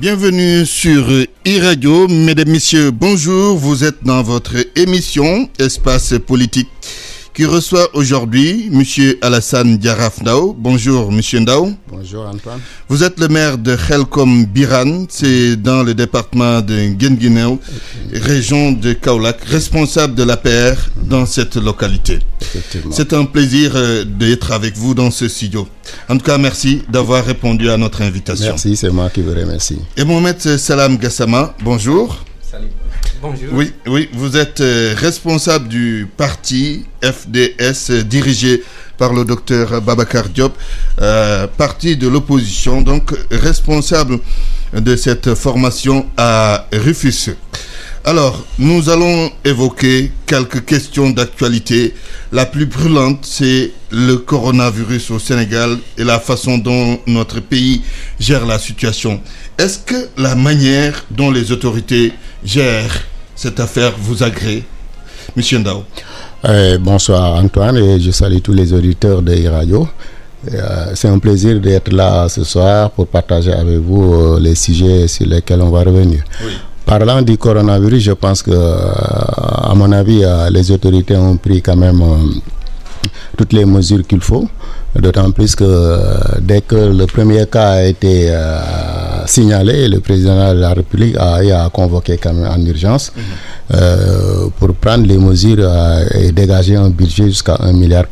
Bienvenue sur e-radio. Mesdames, Messieurs, bonjour. Vous êtes dans votre émission Espace politique qui reçoit aujourd'hui M. Alassane Diaraf Ndao. Bonjour M. Ndao. Bonjour Antoine. Vous êtes le maire de Khelkom Biran, c'est dans le département de Nguinguinéo, région de Kaolack, responsable de l'APR dans cette localité. C'est un plaisir euh, d'être avec vous dans ce studio. En tout cas, merci d'avoir répondu à notre invitation. Merci, c'est moi qui vous remercie. Et Mohamed Salam Gassama, bonjour. Oui, oui, vous êtes euh, responsable du parti FDS euh, dirigé par le docteur Babacar Diop, euh, parti de l'opposition, donc responsable de cette formation à Rufus. Alors, nous allons évoquer quelques questions d'actualité. La plus brûlante, c'est le coronavirus au Sénégal et la façon dont notre pays gère la situation. Est-ce que la manière dont les autorités gèrent cette affaire vous agrée Monsieur Ndao? Euh, bonsoir Antoine et je salue tous les auditeurs de Radio. Euh, c'est un plaisir d'être là ce soir pour partager avec vous euh, les sujets sur lesquels on va revenir. Oui. Parlant du coronavirus, je pense que, à mon avis, les autorités ont pris quand même toutes les mesures qu'il faut. D'autant plus que dès que le premier cas a été signalé, le président de la République a, a convoqué quand même en urgence -hmm. euh, pour prendre les mesures euh, et dégager un budget jusqu'à 1,4 milliard.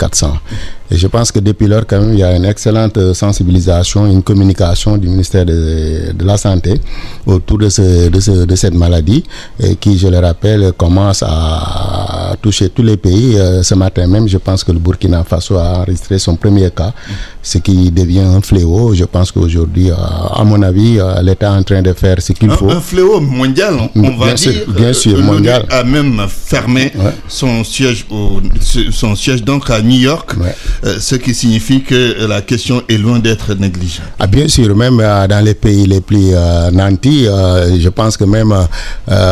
Et je pense que depuis lors, quand même, il y a une excellente sensibilisation, une communication du ministère de, de la Santé autour de, ce, de, ce, de, cette maladie et qui, je le rappelle, commence à toucher tous les pays. Euh, ce matin même, je pense que le Burkina Faso a enregistré son premier cas, ce qui devient un fléau. Je pense qu'aujourd'hui, à mon avis, l'État est en train de faire ce qu'il faut. Un fléau mondial, on, on va bien dire. Sûr, bien sûr, mondial. a même fermé Ouais. son siège, au, son siège donc à New York, Ouais. Euh, ce qui signifie que la question est loin d'être négligeable. Ah, bien sûr, même euh, dans les pays les plus euh, nantis, je pense que même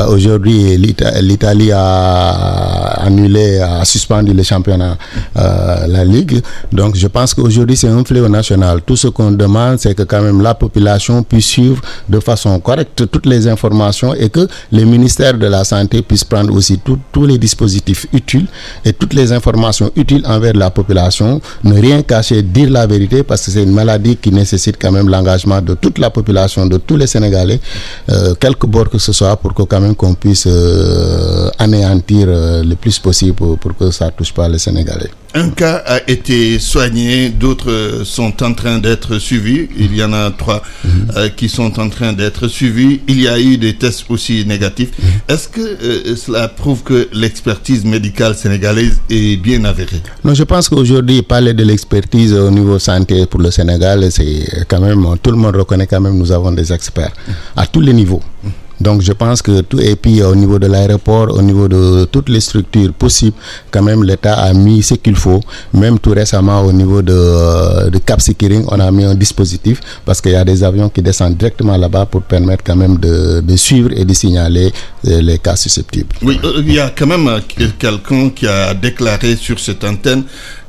aujourd'hui, l'Ita- l'Italie a annulé, a suspendu le championnat, la Ligue. Donc, je pense qu'aujourd'hui, c'est un fléau national. Tout ce qu'on demande, c'est que quand même la population puisse suivre de façon correcte toutes les informations et que les ministères de la Santé puissent prendre aussi tous les dispositifs utiles et toutes les informations utiles envers la population. Ne rien cacher, dire la vérité parce que c'est une maladie qui nécessite quand même l'engagement de toute la population, de tous les Sénégalais, euh, quelque bord que ce soit, pour que quand même qu'on puisse euh, anéantir euh, le plus possible pour, pour que ça touche pas les Sénégalais. Un cas a été soigné, d'autres euh, sont en train d'être suivis. Il y en a trois euh, qui sont en train d'être suivis. Il y a eu des tests aussi négatifs. Est-ce que euh, cela prouve que l'expertise médicale sénégalaise est bien avérée? Non, je pense qu'aujourd'hui, parler de l'expertise au niveau santé pour le Sénégal, c'est quand même, tout le monde reconnaît quand même, nous avons des experts à tous les niveaux. Donc je pense que tout, et puis au niveau de l'aéroport, au niveau de toutes les structures possibles, quand même l'État a mis ce qu'il faut. Même tout récemment au niveau de, de Cap Skirring, on a mis un dispositif parce qu'il y a des avions qui descendent directement là-bas pour permettre quand même de, de suivre et de signaler euh, les cas susceptibles. Oui, euh, il y a quand même euh, quelqu'un qui a déclaré sur cette antenne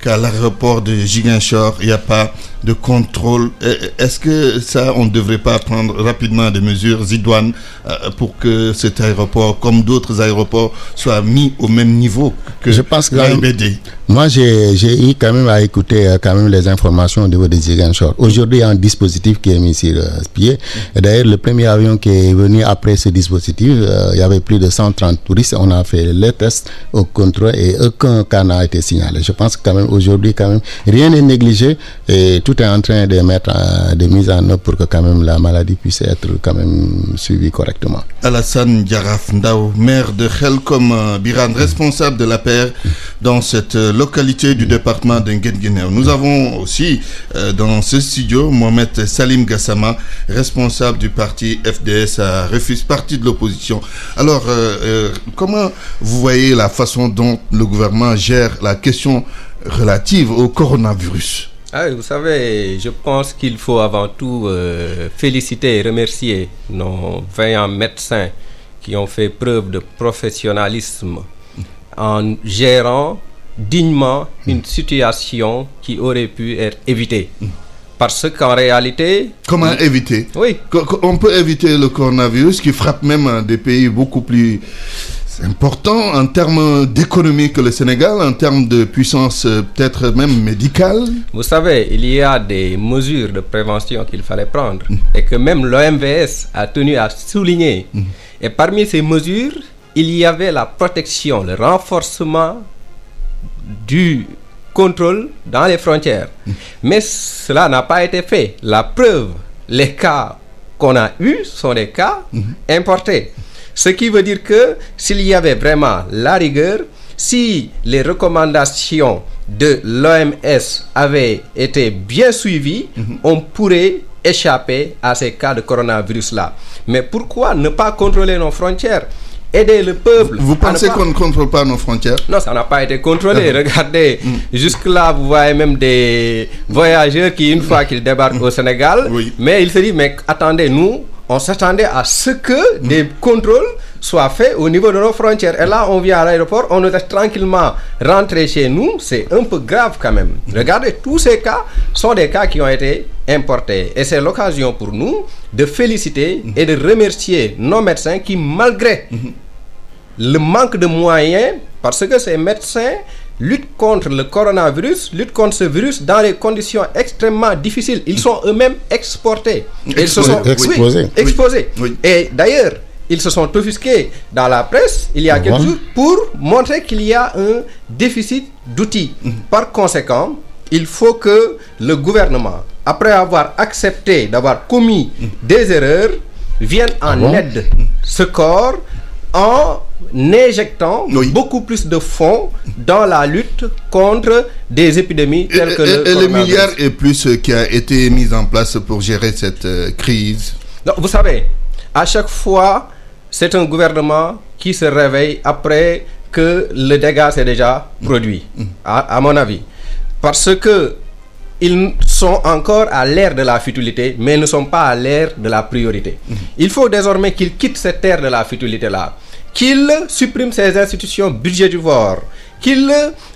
qu'à l'aéroport de Giguinchor, il n'y a pas de contrôle. Est-ce que ça, on ne devrait pas prendre rapidement des mesures idoines euh, pour que cet aéroport, comme d'autres aéroports, soit mis au même niveau que Je pense que- l'AIBD Moi, j'ai eu quand même à écouter euh, quand même les informations au niveau des Ziguinchor. Aujourd'hui, il y a un dispositif qui est mis sur euh, pied. D'ailleurs, le premier avion qui est venu après ce dispositif, il y avait plus de 130 touristes. On a fait les tests au contrôle et aucun cas n'a été signalé. Je pense quand même aujourd'hui, quand même, rien n'est négligé et tout est en train de mettre des mises en œuvre pour que quand même la maladie puisse être quand même suivie correctement. Alassane Diaraf Ndao, maire de Khelkom euh, Biran, responsable de la paire dans cette euh, localité du département d'Nguenguinéo. Nous avons aussi euh, dans ce studio Mohamed Salim Gassama, responsable du parti FDS à Refus, parti de l'opposition. Alors, comment vous voyez la façon dont le gouvernement gère la question relative au coronavirus Ah, vous savez, je pense qu'il faut avant tout euh, féliciter et remercier nos vaillants médecins qui ont fait preuve de professionnalisme en gérant dignement une situation qui aurait pu être évitée. Parce qu'en réalité... Comment éviter? Oui. On peut éviter le coronavirus qui frappe même des pays beaucoup plus importants en termes d'économie que le Sénégal, en termes de puissance euh, peut-être même médicale. Vous savez, il y a des mesures de prévention qu'il fallait prendre et que même l'OMVS a tenu à souligner. Et parmi ces mesures, il y avait la protection, le renforcement du contrôle dans les frontières. Mais cela n'a pas été fait. La preuve, les cas qu'on a eus sont des cas importés. Ce qui veut dire que s'il y avait vraiment la rigueur, si les recommandations de l'OMS avaient été bien suivies, on pourrait échapper à ces cas de coronavirus-là. Mais pourquoi ne pas contrôler nos frontières? Aider le peuple. Vous pensez qu'on ne contrôle pas nos frontières? Non, ça n'a pas été contrôlé. Regardez, mm. jusque-là, vous voyez même des voyageurs qui, une fois qu'ils débarquent au Sénégal, mais ils se disent, mais attendez, nous, on s'attendait à ce que des contrôles soient faits au niveau de nos frontières. Et là, on vient à l'aéroport, on nous laisse tranquillement rentrer chez nous. C'est un peu grave quand même. Regardez, tous ces cas sont des cas qui ont été importés. Et c'est l'occasion pour nous de féliciter et de remercier nos médecins qui, malgré le manque de moyens, parce que ces médecins luttent contre le coronavirus, luttent contre ce virus dans des conditions extrêmement difficiles. Ils sont eux-mêmes exportés. ils se sont exposés. exposés. Et d'ailleurs, ils se sont offusqués dans la presse il y a quelques jours pour montrer qu'il y a un déficit d'outils. Mhm. Par conséquent, il faut que le gouvernement, après avoir accepté d'avoir commis mhm. des erreurs, vienne en ah aide ce corps en injectant beaucoup plus de fonds dans la lutte contre des épidémies telles que le Et le milliard et plus qui a été mis en place pour gérer cette euh, crise Vous savez, à chaque fois, c'est un gouvernement qui se réveille après que le dégât s'est déjà produit, mm. à, mon avis. Parce que ils sont encore à l'ère de la futilité, mais ne sont pas à l'ère de la priorité. Mm. Il faut désormais qu'ils quittent cette ère de la futilité-là qu'il supprime ces institutions budgétivores, qu'il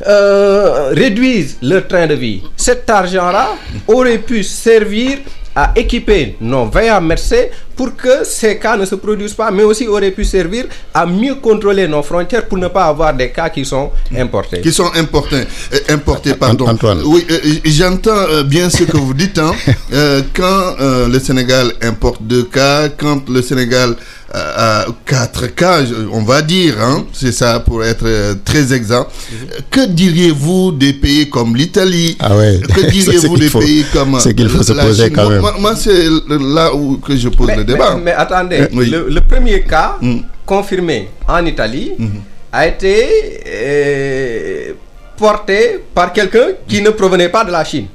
euh, réduise leur train de vie. Cet argent-là aurait pu servir à équiper nos veillants médecins pour que ces cas ne se produisent pas, mais aussi aurait pu servir à mieux contrôler nos frontières pour ne pas avoir des cas qui sont importés. Qui sont importés, euh, importés pardon. Antoine. Oui, euh, j'entends bien ce que vous dites. Hein. quand le Sénégal importe deux cas, quand le Sénégal quatre cas, on va dire, hein, c'est ça pour être euh, très exact. Que diriez-vous des pays comme l'Italie? Ah ouais. Que diriez-vous des pays comme C'est qu'il faut se poser quand même. Moi, c'est là où que je pose le débat. Mais, attendez, le, premier cas mm. confirmé en Italie mm-hmm. a été euh, porté par quelqu'un qui ne provenait pas de la Chine.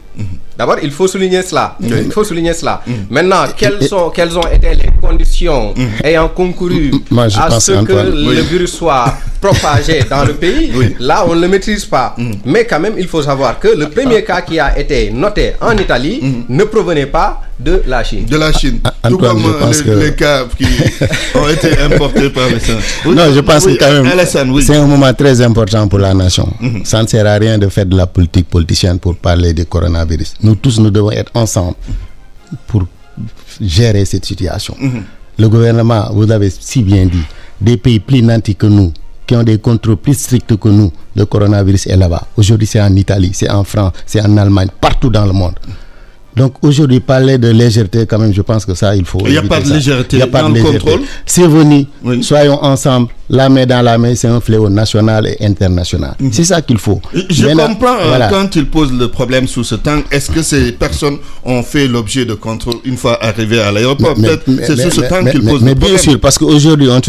D'abord, il faut souligner cela. Il faut souligner cela. Mm. Maintenant, quelles, sont, quelles ont été les conditions mm. ayant concouru à ce que le virus soit propagé dans le pays? Là, on ne le maîtrise pas. Mm. Mais quand même, il faut savoir que le premier cas qui a été noté en Italie ne provenait pas de la Chine. De la Chine. Ah, Tout comme euh, les, cas qui ont été importés par les Non, je pense que quand même, c'est un moment très important pour la nation. Mm-hmm. Ça ne sert à rien de faire de la politique politicienne pour parler du coronavirus nous tous, nous devons être ensemble pour gérer cette situation. Mhm. Le gouvernement, vous avez si bien dit, des pays plus nantis que nous, qui ont des contrôles plus stricts que nous, le coronavirus est là-bas. Aujourd'hui, c'est en Italie, c'est en France, c'est en Allemagne, partout dans le monde. Donc aujourd'hui, parler de légèreté, quand même, je pense que ça, il faut. Il n'y a pas de légèreté. Il n'y a pas de contrôle. C'est venu. Soyons ensemble. La main dans la main, c'est un fléau national et international. Mhm. C'est ça qu'il faut. Je comprends euh, quand il pose le problème sous ce temps. Est-ce que ces personnes ont fait l'objet de contrôle une fois arrivées à l'aéroport? Peut-être c'est sous ce temps qu'il pose le problème. Mais bien sûr, parce qu'aujourd'hui, on,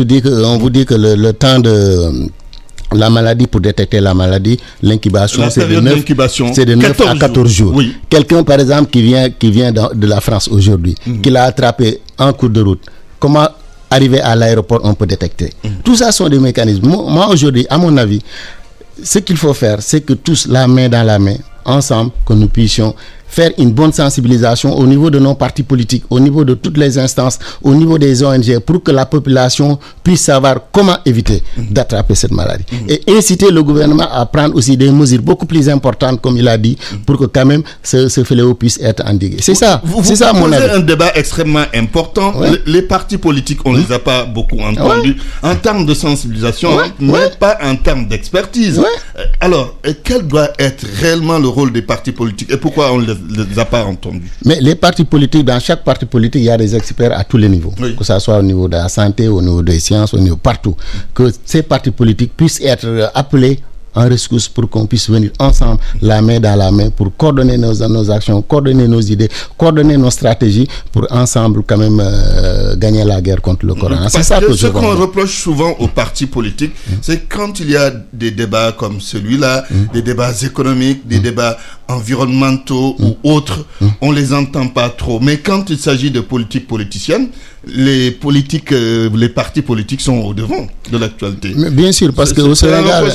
on vous dit que le temps de la maladie, pour détecter la maladie, l'incubation, c'est de 9, de 9 à 14 jours. Quelqu'un, par exemple, qui vient, qui vient de la France aujourd'hui, mhm. qui l'a attrapé en cours de route, comment arriver à l'aéroport, on peut détecter mhm. Tout ça sont des mécanismes. Moi, aujourd'hui, à mon avis, ce qu'il faut faire, c'est que tous, la main dans la main, ensemble, que nous puissions faire une bonne sensibilisation au niveau de nos partis politiques, au niveau de toutes les instances, au niveau des ONG, pour que la population puisse savoir comment éviter d'attraper cette maladie. Et inciter le gouvernement à prendre aussi des mesures beaucoup plus importantes, comme il a dit, pour que quand même ce, ce fléau puisse être endigué. C'est ça, c'est ça mon avis. un débat extrêmement important. Les, partis politiques, on ne les a pas beaucoup entendus en termes de sensibilisation, mais pas en termes d'expertise. Euh, alors, quel doit être réellement le rôle des partis politiques et pourquoi on ne les, a pas entendus. Mais les partis politiques, dans chaque parti politique, il y a des experts à tous les niveaux, que ce soit au niveau de la santé, au niveau des sciences, au niveau partout. Que ces partis politiques puissent être appelés en rescousse pour qu'on puisse venir ensemble, la main dans la main, pour coordonner nos, nos actions, coordonner nos idées, coordonner nos stratégies, pour ensemble quand même euh, gagner la guerre contre le corona. C'est ça que, ce qu'on reproche souvent aux partis politiques, mm. c'est quand il y a des débats comme celui-là, mm. des débats économiques, des mm. débats environnementaux ou autres, on les entend pas trop. Mais quand il s'agit de politique politicienne, les politiques, euh, les partis politiques sont au devant de l'actualité. Bien sûr, parce qu'au Sénégal,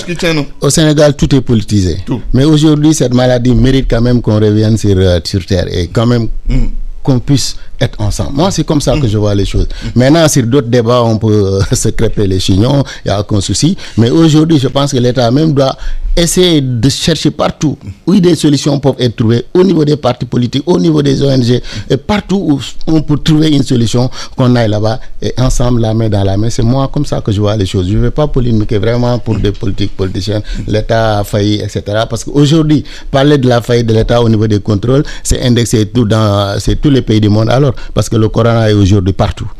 au Sénégal, tout est politisé. Mais aujourd'hui, cette maladie mérite quand même qu'on revienne sur, euh, sur terre et quand même mm. qu'on puisse être ensemble. Moi, c'est comme ça que mm. je vois les choses. Mm. Maintenant, sur d'autres débats, on peut euh, se crêper les chignons, il n'y a aucun souci. Mais aujourd'hui, je pense que l'État même doit essayer de chercher partout où des solutions peuvent être trouvées, au niveau des partis politiques, au niveau des ONG, et partout où on peut trouver une solution, qu'on aille là-bas et ensemble, la main dans la main. C'est moi comme ça que je vois les choses. Je ne vais pas polémiquer vraiment pour des politiques politiciens. L'État a failli, etc. Parce qu'aujourd'hui, parler de la faillite de l'État au niveau des contrôles, c'est indexé tout dans tous les pays du monde. Alors, parce que le corona est aujourd'hui partout.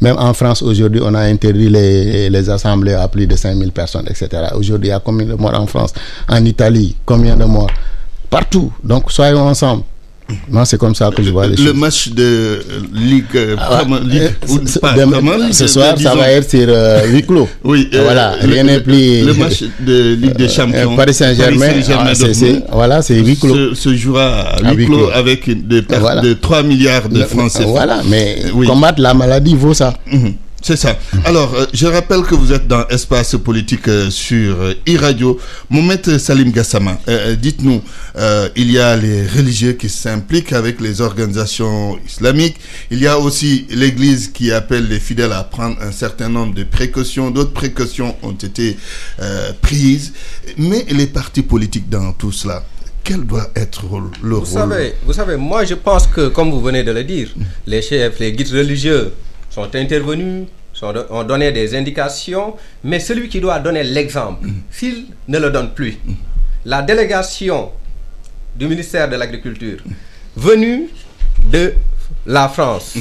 Même en France, aujourd'hui, on a interdit les, les, assemblées à plus de 5000 personnes, etc. Aujourd'hui, il y a combien de morts en France? En Italie, combien de morts? Partout. Donc, soyons ensemble. Moi, c'est comme ça que je vois les le choses. Le match de Ligue, euh, ah, Ligue euh, ce soir, ça va être sur euh, huis clos. Oui, voilà, rien n'est plus. Le match de Ligue des Champions. Paris Saint-Germain, ah, voilà, c'est huis clos. Se, jouera à huis clos, avec des pertes de 3 milliards de francs Voilà, mais combattre la maladie vaut ça. Mhm. C'est ça. Alors, euh, je rappelle que vous êtes dans Espace Politique euh, sur euh, e-radio. Mohamed Salim Gassama, dites-nous, il y a les religieux qui s'impliquent avec les organisations islamiques. Il y a aussi l'Église qui appelle les fidèles à prendre un certain nombre de précautions. D'autres précautions ont été prises. Mais les partis politiques dans tout cela, quel doit être le vous rôle? savez, Vous savez, moi je pense que, comme vous venez de le dire, les chefs, les guides religieux sont intervenus, sont, ont donné des indications, mais celui qui doit donner l'exemple, mm. s'il ne le donne plus, mm. la délégation du ministère de l'Agriculture venue de la France,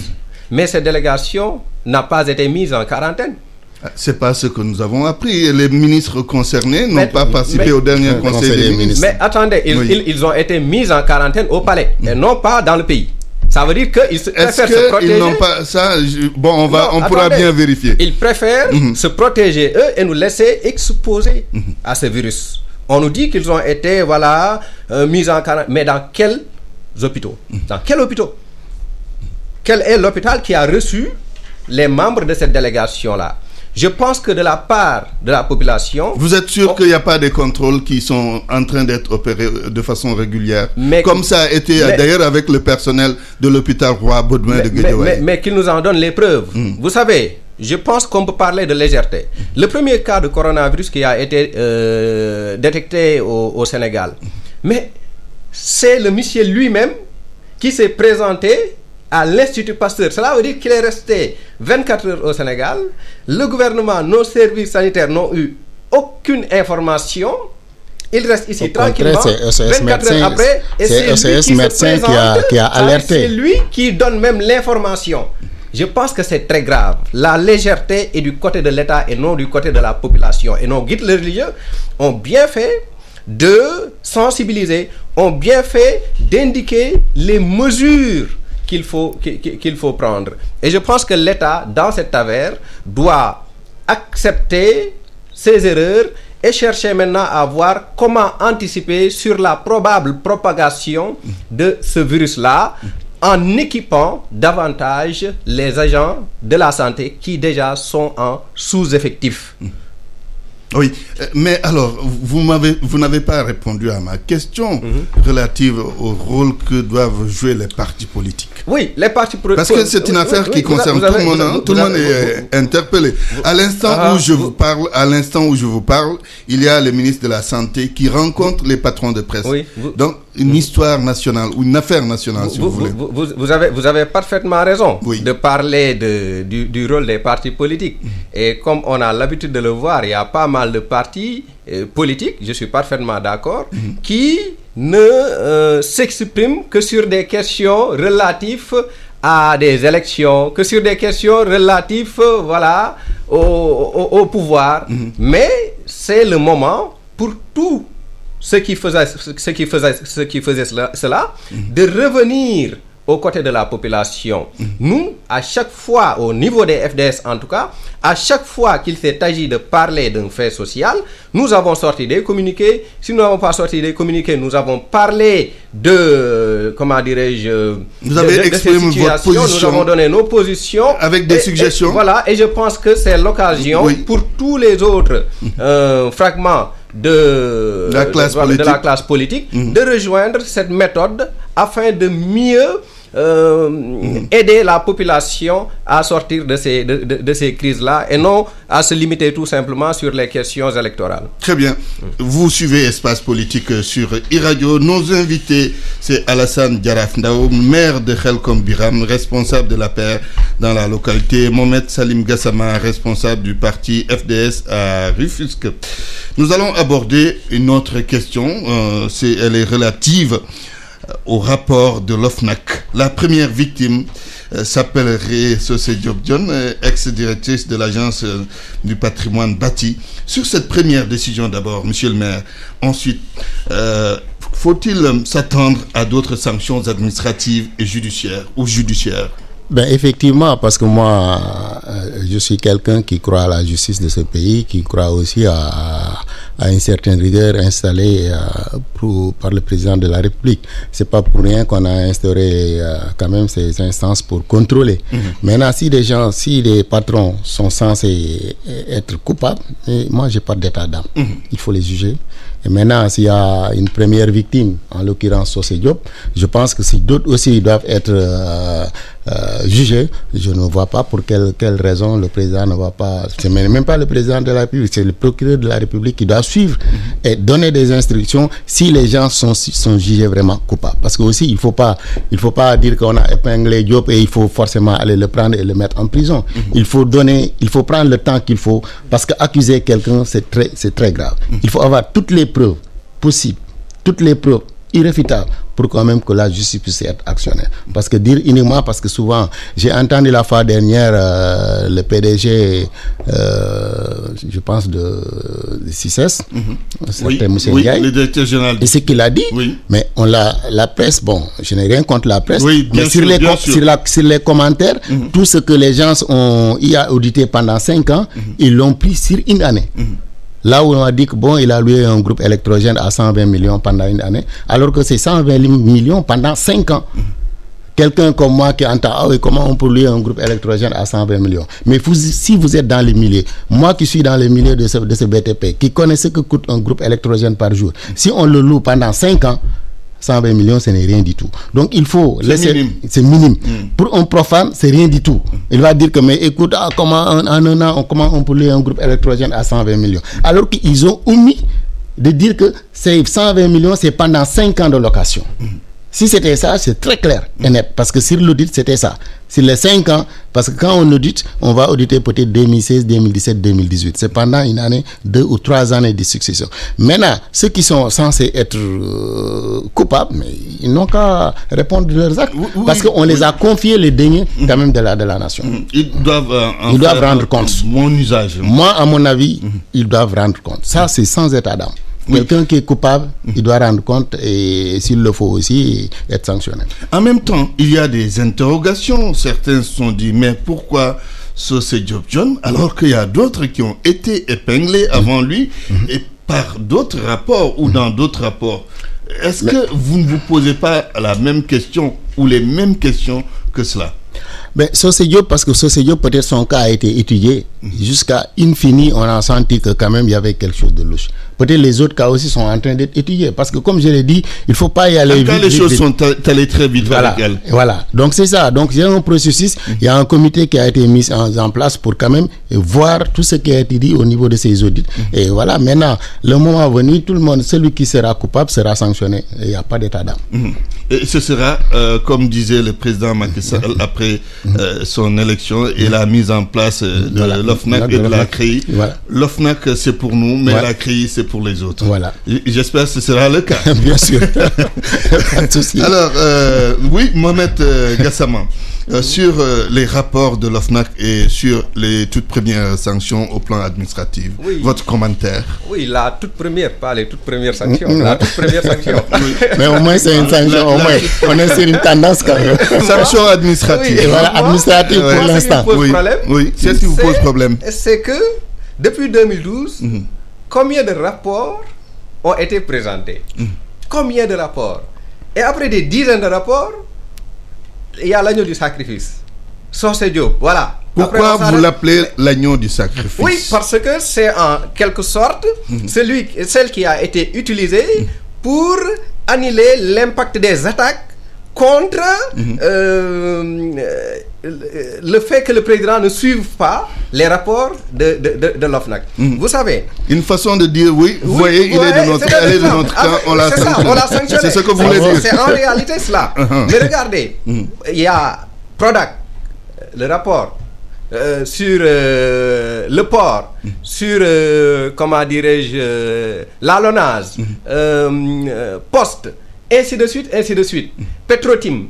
mais cette délégation n'a pas été mise en quarantaine. Ah, c'est pas ce que nous avons appris. Les ministres concernés n'ont pas participé au dernier conseil, des ministres. Mais attendez, ils, ils, ont été mis en quarantaine au palais et non pas dans le pays. Ça veut dire qu'ils préfèrent se protéger. Ils n'ont pas ça. bon, on va, on pourra bien vérifier. Ils préfèrent mhm. se protéger eux et nous laisser exposer mhm. à ce virus. On nous dit qu'ils ont été voilà euh, mis en quarantaine, mais dans quels hôpitaux? Mhm. Dans quel hôpital Quel est l'hôpital qui a reçu les membres de cette délégation là je pense que de la part de la population... Vous êtes sûr qu'il n'y a pas de contrôles qui sont en train d'être opérés de façon régulière? Comme ça a été d'ailleurs avec le personnel de l'hôpital Roi Baudouin de Guédiawaye. Mais, qu'ils nous en donnent les preuves. Hmm. Vous savez, je pense qu'on peut parler de légèreté. Le premier cas de coronavirus qui a été euh, détecté au, Sénégal, mais c'est le monsieur lui-même qui s'est présenté à l'Institut Pasteur. Cela veut dire qu'il est resté 24 heures au Sénégal. Le gouvernement, nos services sanitaires n'ont eu aucune information. Il reste ici tranquillement. C'est 24 heures après. Et c'est lui médecin qui, a, qui a alerté. C'est lui qui donne même l'information. Je pense que c'est très grave. La légèreté est du côté de l'État et non du côté de la population. Et nos guides religieux ont bien fait de sensibiliser, ont bien fait d'indiquer les mesures qu'il faut, qu'il faut prendre. Et je pense que l'État, dans cette affaire, doit accepter ses erreurs et chercher maintenant à voir comment anticiper sur la probable propagation de ce virus-là en équipant davantage les agents de la santé qui déjà sont en sous-effectif. Oui, mais alors, vous m'avez, vous n'avez pas répondu à ma question mhm. relative au rôle que doivent jouer les partis politiques. Oui, les partis politiques. Parce que c'est une affaire qui concerne tout le monde. Hein. tout le monde est interpellé. À l'instant ah, où je vous parle, à l'instant où je vous parle, il y a le ministre de la Santé qui rencontre les patrons de presse. Oui, Donc, une histoire nationale ou une affaire nationale, si vous, voulez. Vous, avez, vous avez parfaitement raison de parler de, du, du, rôle des partis politiques. Et comme on a l'habitude de le voir, il y a pas mal de partis euh, politiques, je suis parfaitement d'accord, mhm. qui ne euh, s'expriment que sur des questions relatives à des élections, que sur des questions relatives voilà, au, pouvoir. Mhm. Mais c'est le moment pour tout ce qui faisait, ce qui faisait, ce qui faisait cela, cela mhm. de revenir aux côtés de la population. Nous, à chaque fois, au niveau des FDS en tout cas, à chaque fois qu'il s'est agi de parler d'un fait social, nous avons sorti des communiqués. Si nous n'avons pas sorti des communiqués, nous avons parlé de, comment dirais-je, vous avez exprimé votre position. Nous avons donné nos positions. Avec des suggestions. voilà, et je pense que c'est l'occasion pour tous les autres euh, fragments de la classe politique, de, la classe politique mm. de rejoindre cette méthode afin de mieux euh, aider la population à sortir de ces, de, de, ces crises-là et non à se limiter tout simplement sur les questions électorales. Très bien. Vous suivez Espace Politique sur e-radio. Nos invités, c'est Alassane Diaraf maire de Khelkom Biram, responsable de la paix dans la localité, Mohamed Salim Gassama, responsable du parti FDS à Rufusque. Nous allons aborder une autre question, euh, c'est, elle est relative au rapport de l'OFNAC. La première victime euh, s'appellerait Sosé Diop euh, ex-directrice de l'agence euh, du patrimoine bâti. Sur cette première décision d'abord, monsieur le maire, ensuite, faut-il s'attendre à d'autres sanctions administratives et judiciaires ou judiciaires? Ben effectivement, parce que moi, je suis quelqu'un qui croit à la justice de ce pays, qui croit aussi à, à une certaine rigueur installée euh, par le président de la République. C'est pas pour rien qu'on a instauré euh, quand même ces instances pour contrôler. Mhm. Maintenant, si des gens, si les patrons sont censés être coupables, moi, j'ai pas d'état d'âme. Mhm. Il faut les juger. Et maintenant, s'il y a une première victime, en l'occurrence Sosé Diop, je pense que si d'autres aussi doivent être euh, euh, jugés, je ne vois pas pour quelle, quelle raison le président ne va pas. C'est même pas le président de la République, c'est le procureur de la République qui doit suivre et donner des instructions si les gens sont, sont jugés vraiment coupables. Parce que aussi, il faut pas, il faut pas dire qu'on a épinglé Diop et il faut forcément aller le prendre et le mettre en prison. Il faut donner, il faut prendre le temps qu'il faut parce qu'accuser quelqu'un, c'est très, c'est très grave. Il faut avoir toutes les preuves possibles, toutes les preuves irréfutables pour quand même que la justice puisse être actionnée. Parce que dire uniquement, parce que souvent, j'ai entendu la fois dernière euh, le PDG, euh, je pense, de, de CICES, mm -hmm. oui, oui, le directeur général. Et ce qu'il a dit, oui. mais on l'a, la presse, bon, je n'ai rien contre la presse, oui, mais sûr, sur, les, sur, la, sur, les commentaires, mm -hmm. tout ce que les gens ont y a audité pendant cinq ans, mm -hmm. ils l'ont pris sur une année. Là où on a dit que bon, il a loué un groupe électrogène à 120 millions pendant une année, alors que c'est 120 millions pendant 5 ans. Quelqu'un comme moi qui entend, ah oui, comment on peut louer un groupe électrogène à 120 millions? Mais si vous êtes dans les milliers, moi qui suis dans les milliers de ce, de ce BTP, qui connais ce que coûte un groupe électrogène par jour, si on le loue pendant 5 ans, 120 millions, ce n'est rien du tout. Donc il faut laisser. Minime. C'est minime. Mm. Pour un profane, c'est rien du tout. Il va dire que, mais écoute, ah, comment en, en, un an, comment on peut louer un groupe électrogène à 120 millions? Alors qu'ils ont omis de dire que ces 120 millions, c'est pendant 5 ans de location. Mm. Si c'était ça, c'est très clair et net. Parce que sur l'audit, c'était ça. Sur les 5 ans, parce que quand on audite, on va auditer peut-être 2016, 2017, 2018. C'est pendant une année, deux ou trois années de succession. Maintenant, ceux qui sont censés être euh, coupables, mais ils n'ont qu'à répondre de leurs actes. Oui, parce qu'on oui. les a confiés les deniers quand même de la, de la nation. Ils doivent, euh, ils doivent rendre compte. Mon usage. Moi, à mon avis, ils doivent rendre compte. Ça, c'est sans état d'âme. Quelqu'un qui est coupable, il doit rendre compte et s'il le faut aussi, être sanctionné. En même temps, il y a des interrogations. Certains se sont dit, mais pourquoi ce Job John alors qu'il y a d'autres qui ont été épinglés avant lui et par d'autres rapports ou dans d'autres rapports. Est-ce que vous ne vous posez pas la même question ou les mêmes questions que cela? Ben, Sosé Diop, parce que Sosé Diop, peut-être son cas a été étudié. Jusqu'à infini, on a senti que quand même il y avait quelque chose de louche. Peut-être les autres cas aussi sont en train d'être étudiés. Parce que comme je l'ai dit, il ne faut pas y aller En vite. cas, les vite, choses vite. sont allées très vite Voilà, avec elle. voilà. Donc c'est ça. Donc il y a un processus, il y a un comité qui a été mis en, en place pour quand même voir tout ce qui a été dit au niveau de ces audits. Et voilà, maintenant, le moment venu, tout le monde, celui qui sera coupable sera sanctionné. Il n'y a pas d'état d'âme. Mhm. Et ce sera, euh, comme disait le président Macky Sall après euh, son élection et la mise en place euh, de Voilà. l'OFNAC et de la. CRI. Voilà. L'OFNAC, c'est pour nous, mais la CRI, c'est pour les autres. Voilà. J'espère que ce sera le cas. Bien sûr. Alors, euh, oui, Mohamed Gassama, euh, sur euh, les rapports de l'OFNAC et sur les toutes premières sanctions au plan administratif, Oui. votre commentaire? Oui, la toute première, pas les toutes premières sanctions. La toute première sanction. Mais au moins, c'est une sanction. La- Au la- moins, on est sur une tendance quand même. Sanctions administratives. Et voilà, administrative pour l'instant. oui, c'est ce qui vous pose problème. C'est que depuis 2012, Mhm. combien de rapports ont été présentés? Mhm. Combien de rapports? Et après des dizaines de rapports, il y a l'agneau du sacrifice. Sosé Diop, voilà. Pourquoi vous l'appelez l'agneau du sacrifice? Oui, parce que c'est en quelque sorte Mhm. celui, celle qui a été utilisée pour annuler l'impact des attaques contre Mhm. euh, le fait que le président ne suive pas les rapports de, de, de, de l'OFNAC. Mhm. Vous savez, Une façon de dire oui, vous oui, voyez, il est de notre, elle est de l'exemple. notre camp, on l'a c'est ça, sanctionné. on l'a sanctionné. C'est ce que vous voulez dire. C'est en réalité cela. Uh-huh. Mais regardez, il y a Prodac, le rapport euh, sur euh, le port, sur, euh, comment dirais-je, l'alonnage, poste, ainsi de suite, ainsi de suite, Petrotim.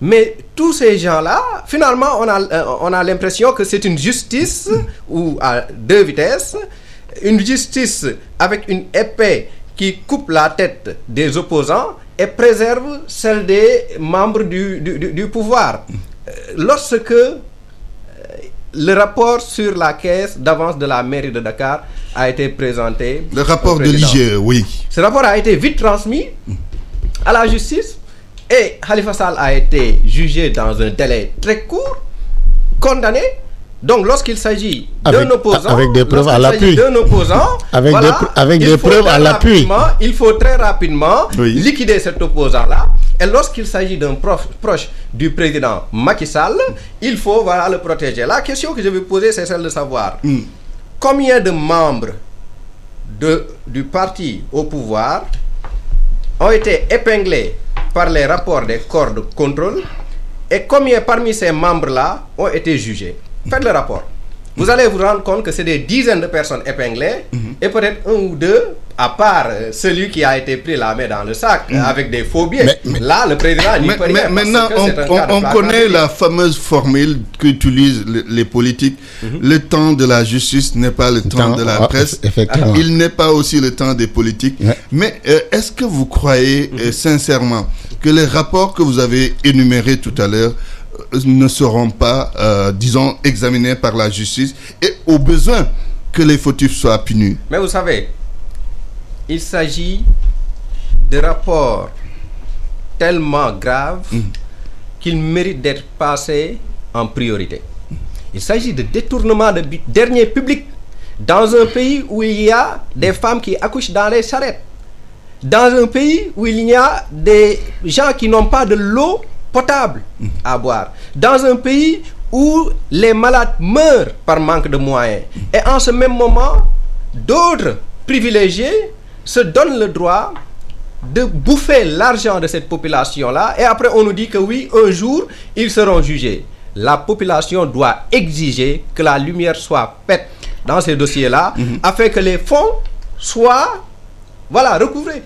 Mais tous ces gens-là, finalement, on a, euh, on a l'impression que c'est une justice ou à deux vitesses, une justice avec une épée qui coupe la tête des opposants et préserve celle des membres du, du, pouvoir. Euh, Lorsque euh, le rapport sur la caisse d'avance de la mairie de Dakar a été présenté, Le rapport de l'IGE, oui. Ce rapport a été vite transmis à la justice et Khalifa Sall a été jugé dans un délai très court, condamné. Donc lorsqu'il s'agit d'un opposant, avec des preuves à l'appui. Avec des avec il des faut preuves très à l'appui. rapidement- Il faut très rapidement Oui. liquider cet opposant-là. Et lorsqu'il s'agit d'un proche du président Macky Sall, il faut voilà, le protéger. La question que je vais poser, c'est celle de savoir Mm. combien de membres de, du parti au pouvoir ont été épinglés par les rapports des corps de contrôle et combien parmi ces membres-là ont été jugés? Faites le rapport. Vous allez vous rendre compte que c'est des dizaines de personnes épinglées et peut-être un ou deux, à part euh, celui qui a été pris la main dans le sac euh, avec des faux billets. Mais- mais- Là, le président n'y peut rien. maintenant, on, on- connaît la fameuse formule qu'utilisent les, les politiques. Le temps de la justice n'est pas le temps, Temps, de la ah, presse. effectivement. Il n'est pas aussi le temps des politiques. Ouais. Mais euh, est-ce que vous croyez euh, sincèrement que les rapports que vous avez énumérés tout à l'heure ne seront pas, euh, disons, examinés par la justice et au besoin que les fautifs soient punis Mais vous savez, il s'agit de rapports tellement graves qu'ils méritent d'être passés en priorité. Il s'agit de détournement de dernier public dans un pays où il y a des femmes qui accouchent dans les charrettes. Dans un pays où il y a des gens qui n'ont pas de l'eau potable à boire. Dans un pays où les malades meurent par manque de moyens. Et en ce même moment, d'autres privilégiés se donnent le droit de bouffer l'argent de cette population-là et après on nous dit que oui, un jour, ils seront jugés. La population doit exiger que la lumière soit faite dans ces dossiers-là afin que les fonds soient voilà, recouvrés.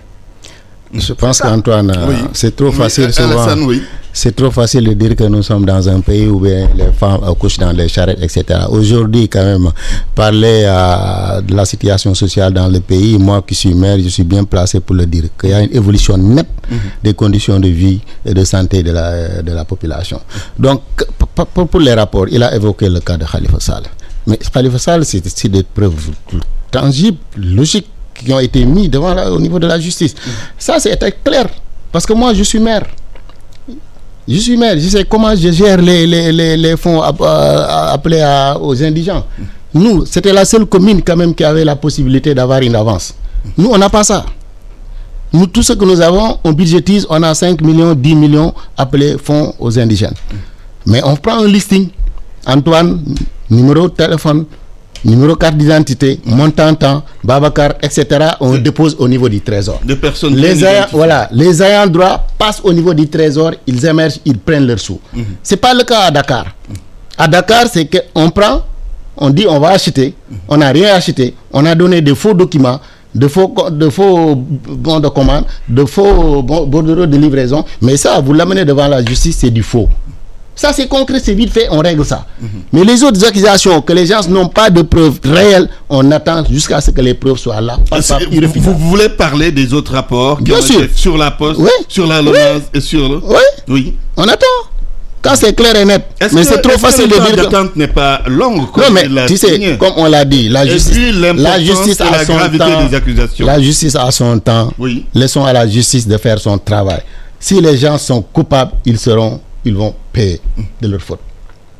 Je pense qu'Antoine, euh, Oui. c'est trop Oui, facile souvent. Oui. C'est trop facile de dire que nous sommes dans un pays où les femmes accouchent dans les charrettes, etc. Aujourd'hui, quand même, parler euh, de la situation sociale dans le pays, moi qui suis maire, je suis bien placé pour le dire, qu'il y a une évolution nette des conditions de vie et de santé de la, de la population. Donc, pour les rapports, il a évoqué le cas de Khalifa Sall. Mais Khalifa Sall, c'est c'est des preuves tangibles, logiques, qui ont été mis devant au niveau de la justice. Ça, c'est clair. Parce que moi, je suis maire. Je suis maire, je sais comment je gère les, les, les, fonds appelés aux indigents. Nous, c'était la seule commune quand même qui avait la possibilité d'avoir une avance. Nous, on n'a pas ça. Nous, tout ce que nous avons, on budgétise, on a 5 millions, 10 millions appelés fonds aux indigènes. Mais on prend un listing. Antoine, numéro de téléphone, numéro carte d'identité, montant, temps, Babacar, etc. On dépose au niveau du trésor. De personnes les ayants, voilà, les ayants droit passent au niveau du trésor, ils émergent, ils prennent leurs sous. Ce n'est pas le cas à Dakar. À Dakar, c'est qu'on prend, on dit on va acheter, on n'a rien acheté, on a donné des faux documents, de faux, de faux bons de commande, de faux bordereaux de livraison. Mais ça, vous l'amenez devant la justice, c'est du faux. Ça, c'est concret, c'est vite fait, on règle ça. Mais les autres accusations, que les gens n'ont pas de preuves réelles, on attend jusqu'à ce que les preuves soient là. Vous, voulez parler des autres rapports Bien sûr. Sur la poste, sur la LONAS et sur le... Oui. Oui. On attend. Quand c'est clair et net. Mais c'est trop facile de dire. L'attente n'est pas longue. Non, mais tu sais, comme on l'a dit, la justice, la justice a son temps. Des accusations. La justice a son temps. Oui. Laissons à la justice de faire son travail. Si les gens sont coupables, ils seront, ils vont payer de leur faute.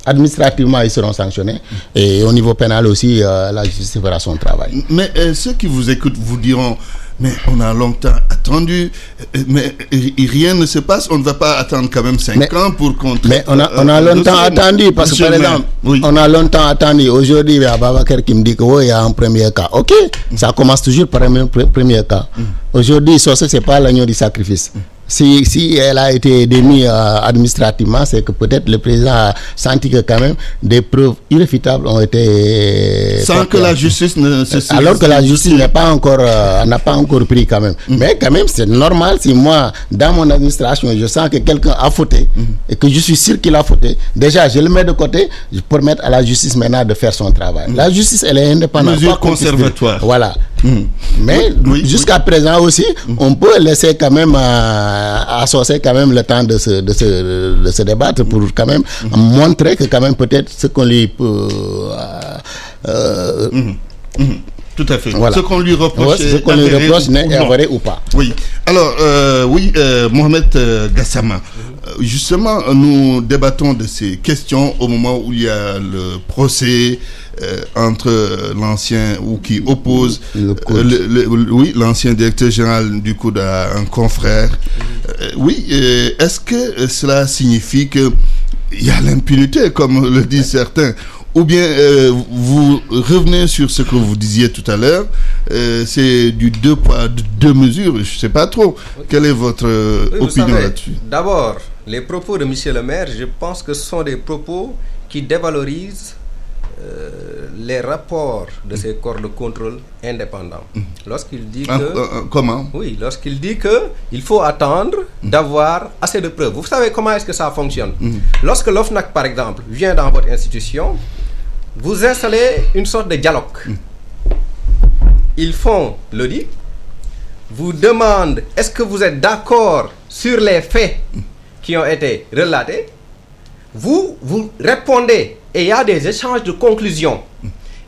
Administrativement, ils seront sanctionnés. Et au niveau pénal aussi, euh, la justice fera son travail. Mais euh, ceux qui vous écoutent vous diront mais on a longtemps attendu, mais rien ne se passe. On ne va pas attendre quand même 5 ans pour qu'on. Mais on a, on a euh, longtemps attendu, parce que par exemple, on a longtemps attendu. Aujourd'hui, il y a Babaker qui me dit qu'il y a un premier cas. Ok, ça commence toujours par un premier cas. Mm. Aujourd'hui, ce n'est pas l'agneau du sacrifice. Mm si, si elle a été démise euh, administrativement, c'est que peut-être le président a senti que quand même des preuves irréfutables ont été... Sans que la justice ne se Alors que la justice n'a pas, encore, euh, n'a pas encore pris quand même. Mm. Mais quand même, c'est normal si moi, dans mon administration, je sens que quelqu'un a fauté mm. et que je suis sûr qu'il a fauté. Déjà, je le mets de côté pour permettre à la justice maintenant de faire son travail. Mm. La justice, elle est indépendante. Mesure conservatoire. Voilà. Mais jusqu'à présent aussi, on peut laisser quand même... Euh, associer quand même le temps de se, de se, de se débattre pour quand même montrer que quand même peut-être ce qu'on lui peut... Euh, euh, mhm. Mhm. Tout à fait. Ce qu'on lui reproche, ce qu'on lui reproche n'est vrai ou pas. Oui. Alors, euh, oui, Mohamed Gassama, justement, nous débattons de ces questions au moment où il y a le procès euh, entre l'ancien ou qui oppose euh, oui l'ancien directeur général du coup à un confrère. Euh, oui, est-ce que cela signifie que il y a l'impunité comme le disent certains? Ou bien vous revenez sur ce que vous disiez tout à l'heure, c'est du deux poids, deux mesures, je ne sais pas trop. Quelle est votre opinion là-dessus? D'abord, les propos de M. le maire, je pense que ce sont des propos qui dévalorisent euh, les rapports de ces corps de contrôle indépendants. Mm. Lorsqu'il dit ah, que... Euh, euh, comment? Oui, lorsqu'il dit que il faut attendre mm. d'avoir assez de preuves. Vous savez comment est-ce que ça fonctionne? Mm. Lorsque l'OFNAC, par exemple, vient dans votre institution, vous installez une sorte de dialogue. Ils font l'audit, vous demandent est-ce que vous êtes d'accord sur les faits? Qui ont été relatés. Vous, vous répondez et il y a des échanges de conclusions.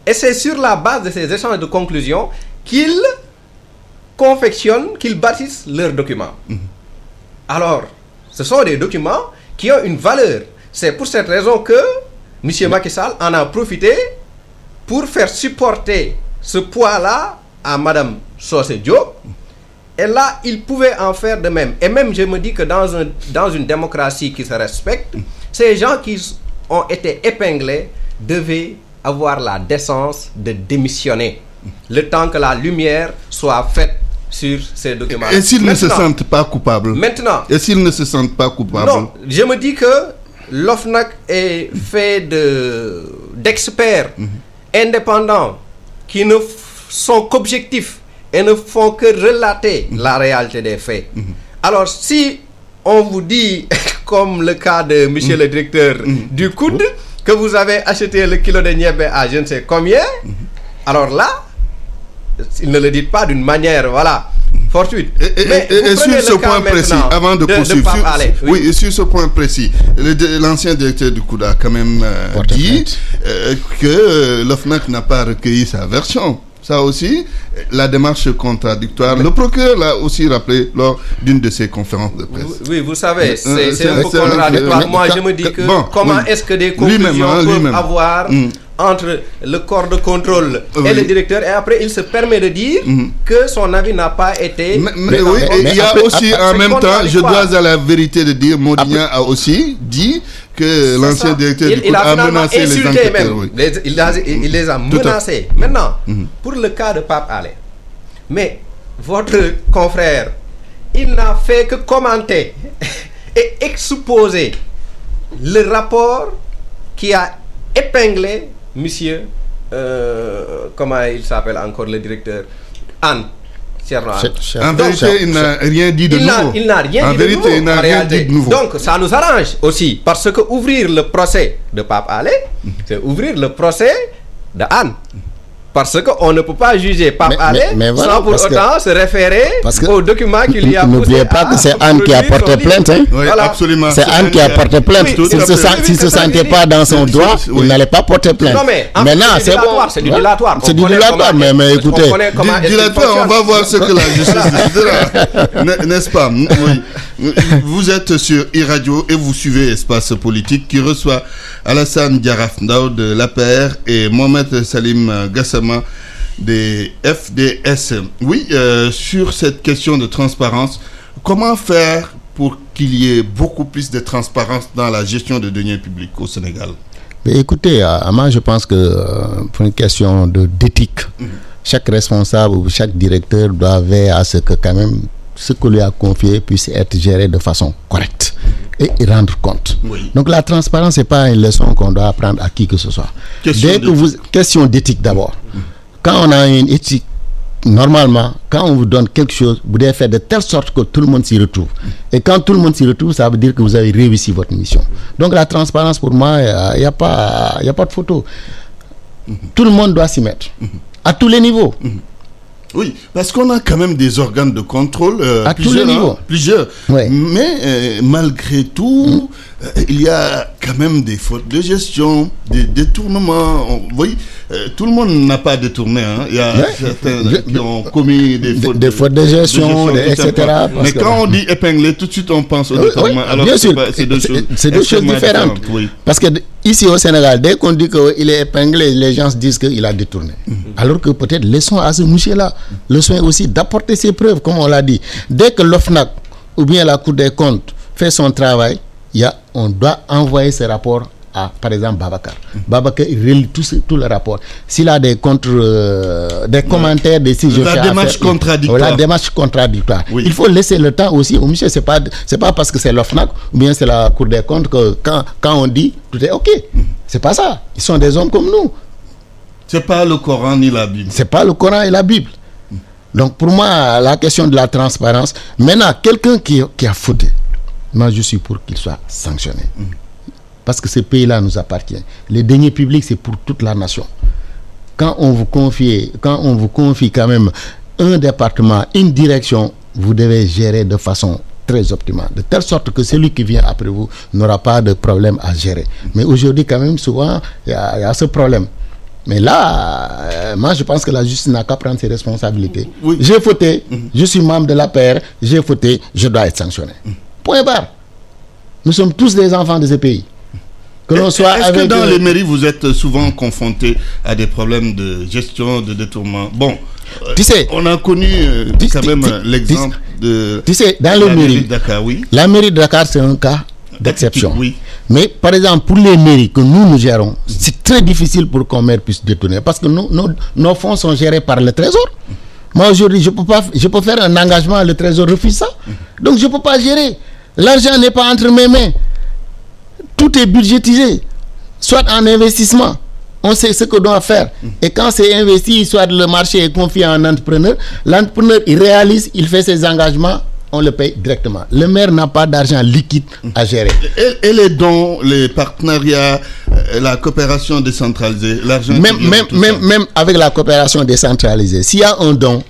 Et c'est sur la base de ces échanges de conclusions qu'ils confectionnent, qu'ils bâtissent leurs documents. Alors, ce sont des documents qui ont une valeur. C'est pour cette raison que M. Macky Sall en a profité pour faire supporter ce poids-là à Mme Sosé Diop. Et là, il pouvait en faire de même. Et même, je me dis que dans, un, dans une démocratie qui se respecte, ces gens qui ont été épinglés devaient avoir la décence de démissionner le temps que la lumière soit faite sur ces documents. Et s'ils ne se sentent pas coupables? Maintenant. Et s'ils ne se sentent pas coupables? Non, je me dis que l'OFNAC est fait d'experts mhm. indépendants qui ne sont qu'objectifs et ne font que relater mhm. la réalité des faits. Mhm. Alors si on vous dit comme le cas de monsieur le directeur du coude, que vous avez acheté le kilo de niébé à je ne sais combien, alors là, ils ne le dit pas d'une manière, voilà, fortuite. Et, sur ce point précis, avant de, poursuivre, oui. sur ce point précis, l'ancien directeur du COUD a quand même euh, dit euh, que euh, l'OFNAC n'a pas recueilli sa version. Ça aussi, la démarche contradictoire. Le procureur l'a aussi rappelé lors d'une de ses conférences de presse. Oui, vous savez, c'est un peu contradictoire. Moi, je me dis que comment est-ce que des conclusions hein, peuvent avoir mm entre le corps de contrôle et le directeur et après il se permet de dire mhm. que son avis n'a pas été mais, oui, il y a aussi en même temps je dois à la vérité de dire Modinia a aussi dit que l'ancien directeur il, du a, menacé les enquêteurs il, les a menacés. Maintenant mhm. pour le cas de Pape Allais mais votre confrère il n'a fait que commenter et exposer le rapport qui a épinglé monsieur, euh, comment il s'appelle encore le directeur Anne. En vérité, il n'a rien dit de nouveau. Il n'a rien, dit, de nouveau. Donc, ça nous arrange aussi. Parce que ouvrir le procès de Pape Allé, c'est ouvrir le procès de Anne. Parce qu'on ne peut pas juger Pape Allé sans pour autant se référer au document qu'il y a N'oubliez pas que c'est Anne qui a porté plainte. Hein? Oui, absolument. C'est Anne qui a porté plainte. S'il ne se, sentait pas dans son droit, il n'allait pas porter plainte. Non, mais maintenant, c'est bon. C'est du dilatoire. C'est du dilatoire, mais, mais écoutez. Dilatoire, on va voir ce que la justice décidera. N'est-ce pas? Oui. Vous êtes sur e-radio et vous suivez Espace Politique qui reçoit Alassane Diaraf de l'APR et Mohamed Salim Des FDS. Oui, euh, sur cette question de transparence, comment faire pour qu'il y ait beaucoup plus de transparence dans la gestion de deniers publics au Sénégal? Mais écoutez, moi je pense que euh, pour une question d'éthique, mhm. chaque responsable ou chaque directeur doit veiller à ce que quand même ce que lui a confié puisse être géré de façon correcte et rendre compte. Donc la transparence, n'est pas une leçon qu'on doit apprendre à qui que ce soit. Question d'éthique question d'éthique d'abord. Quand on a une éthique, normalement, quand on vous donne quelque chose, vous devez faire de telle sorte que tout le monde s'y retrouve. Et quand tout le monde s'y retrouve, ça veut dire que vous avez réussi votre mission. Donc la transparence, pour moi, il n'y a, pas, a pas de photo. Tout le monde doit s'y mettre. À tous les niveaux. Oui, parce qu'on a quand même des organes de contrôle. Euh, à plusieurs, tous les niveaux. plusieurs. Mais euh, malgré tout, euh, il y a quand même des fautes de gestion, des détournements. Vous voyez, tout le monde n'a pas détourné. Hein. Il y a certains qui ont commis des fautes, de, fautes de gestion, etc. Mais quand on dit épingler, tout de suite on pense au détournement. alors bien sûr, c'est deux, choses, deux choses différentes. Parce que ici au Sénégal, dès qu'on dit qu'il est épinglé, les gens se disent qu'il a détourné. Mhm. Alors que peut-être laissons à ce monsieur-là le soin aussi d'apporter ses preuves, comme on l'a dit. Dès que l'OFNAC ou bien la Cour des comptes fait son travail, y a, on doit envoyer ce rapport à, par exemple, Babacar. Mhm. Babacar, il relit tout, tout le rapport. S'il a des contre, euh, des commentaires, des si La démarche contradictoire. La démarche contradictoire. Il faut laisser le temps aussi au monsieur. C'est pas, c'est pas parce que c'est l'OFNAC ou bien c'est la Cour des comptes que quand, quand on dit tout est OK. Mhm. C'est pas ça. Ils sont des hommes comme nous. C'est pas le Coran ni la Bible. C'est pas le Coran et la Bible. Donc pour moi, la question de la transparence, maintenant, quelqu'un qui, qui, a fauté, moi je suis pour qu'il soit sanctionné. Parce que ce pays-là nous appartient. Les deniers publics, c'est pour toute la nation. Quand on vous confie, quand on vous confie quand même un département, une direction, vous devez gérer de façon très optimale, de telle sorte que celui qui vient après vous n'aura pas de problème à gérer. Mais aujourd'hui, quand même, souvent, il y, y, a ce problème. Mais là, euh, moi, je pense que la justice n'a qu'à prendre ses responsabilités. J'ai fauté, je suis membre de la paire, j'ai fauté, je dois être sanctionné. Mhm. Point barre. Nous sommes tous des enfants de ce pays. Que l'on soit Est-ce que dans les mairies, vous êtes souvent confrontés à des problèmes de gestion, de détournement? Bon, tu sais, on a connu euh, quand même l'exemple de tu sais, dans la mairie de Dakar. Oui. La mairie de Dakar, c'est un cas d'exception. Oui. Mais par exemple, pour les mairies que nous nous gérons, c'est très difficile pour qu'un maire puisse détourner parce que nous, nos, fonds sont gérés par le Trésor. Moi aujourd'hui, je peux pas, je peux faire un engagement, le Trésor refuse ça. Donc je peux pas gérer. L'argent n'est pas entre mes mains. Tout est budgétisé, soit en investissement. On sait ce que doit faire. Et quand c'est investi, soit le marché est confié à un entrepreneur, l'entrepreneur, il réalise, il fait ses engagements on le paye directement. Le maire n'a pas d'argent liquide à gérer. Et, les dons, les partenariats, euh, la coopération décentralisée, l'argent... Même, même, même, même avec la coopération décentralisée, s'il y a un don,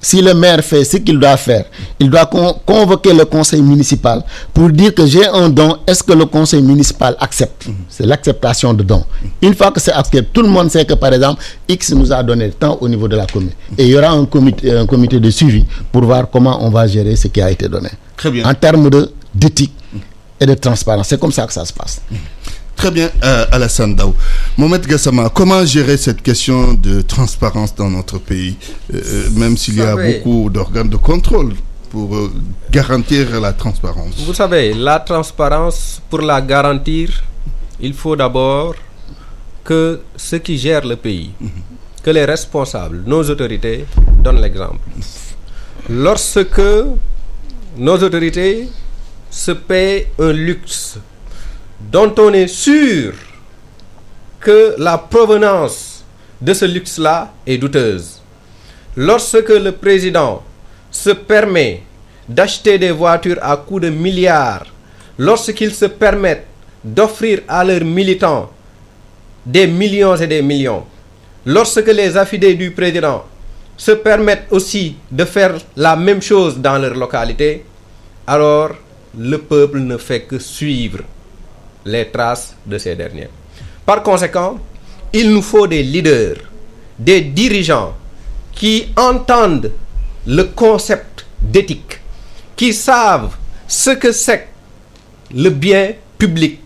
si le maire fait ce qu'il doit faire, il doit convoquer le conseil municipal pour dire que j'ai un don, est-ce que le conseil municipal accepte? C'est l'acceptation de don. Une fois que c'est accepté, tout le monde sait que par exemple, X nous a donné le temps au niveau de la commune. Et il y aura un comité, un comité de suivi pour voir comment on va gérer ce qui a été donné. Très bien. En termes d'éthique et de transparence, c'est comme ça que ça se passe. Très bien, euh, Alassane Daou. Mohamed Gassama, comment gérer cette question de transparence dans notre pays, euh, euh, même s'il y a beaucoup d'organes de contrôle pour garantir la transparence? Vous savez, la transparence, pour la garantir, il faut d'abord que ceux qui gèrent le pays, mhm. que les responsables, nos autorités, donnent l'exemple. Lorsque nos autorités se paient un luxe dont on est sûr que la provenance de ce luxe-là est douteuse. Lorsque le président se permet d'acheter des voitures à coût de milliards, lorsqu'il se permet d'offrir à leurs militants des millions et des millions, lorsque les affidés du président se permettent aussi de faire la même chose dans leur localité, alors le peuple ne fait que suivre les traces de ces derniers. Par conséquent, il nous faut des leaders, des dirigeants qui entendent le concept d'éthique, qui savent ce que c'est le bien public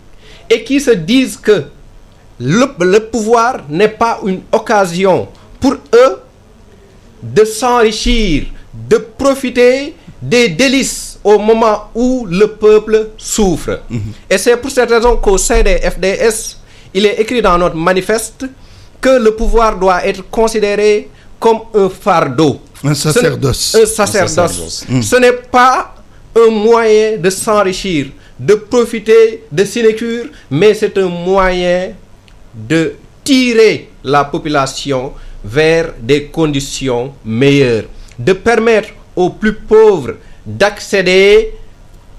et qui se disent que le, pouvoir n'est pas une occasion pour eux de s'enrichir, de profiter des délices au moment où le peuple souffre. Et c'est pour cette raison qu'au sein des FDS, il est écrit dans notre manifeste que le pouvoir doit être considéré comme un fardeau. Un sacerdoce. Un sacerdoce. Mhm. Ce n'est pas un moyen de s'enrichir, de profiter de sinécures, mais c'est un moyen de tirer la population vers des conditions meilleures, de permettre aux plus pauvres d'accéder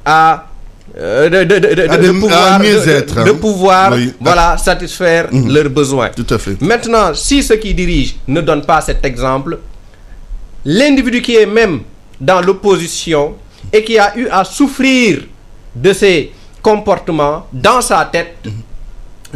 à de, pouvoir, de, pouvoir voilà, satisfaire mhm. leurs besoins. Tout à fait. Maintenant, si ceux qui dirigent ne donnent pas cet exemple, l'individu qui est même dans l'opposition et qui a eu à souffrir de ces comportements dans sa tête, mhm.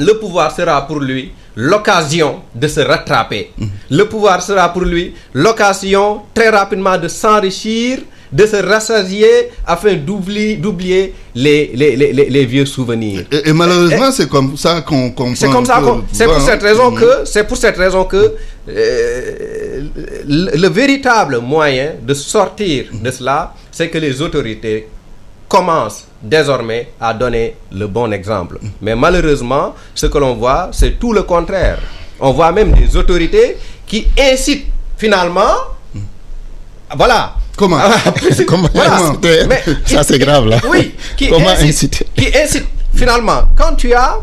le pouvoir sera pour lui l'occasion de se rattraper. Mhm. Le pouvoir sera pour lui l'occasion très rapidement de s'enrichir de se rassasier afin d'oublier les, les, les, les, vieux souvenirs. Et, malheureusement, c'est comme ça qu'on comprend. C'est comme ça C'est pour cette raison que, c'est pour cette raison que euh, le, véritable moyen de sortir de cela, c'est que les autorités commencent désormais à donner le bon exemple. Mais malheureusement, ce que l'on voit, c'est tout le contraire. On voit même des autorités qui incitent finalement, voilà, Comment ah, Comment Ça, c'est grave, là. Oui. Qui Comment incite, Qui incite, finalement, quand tu as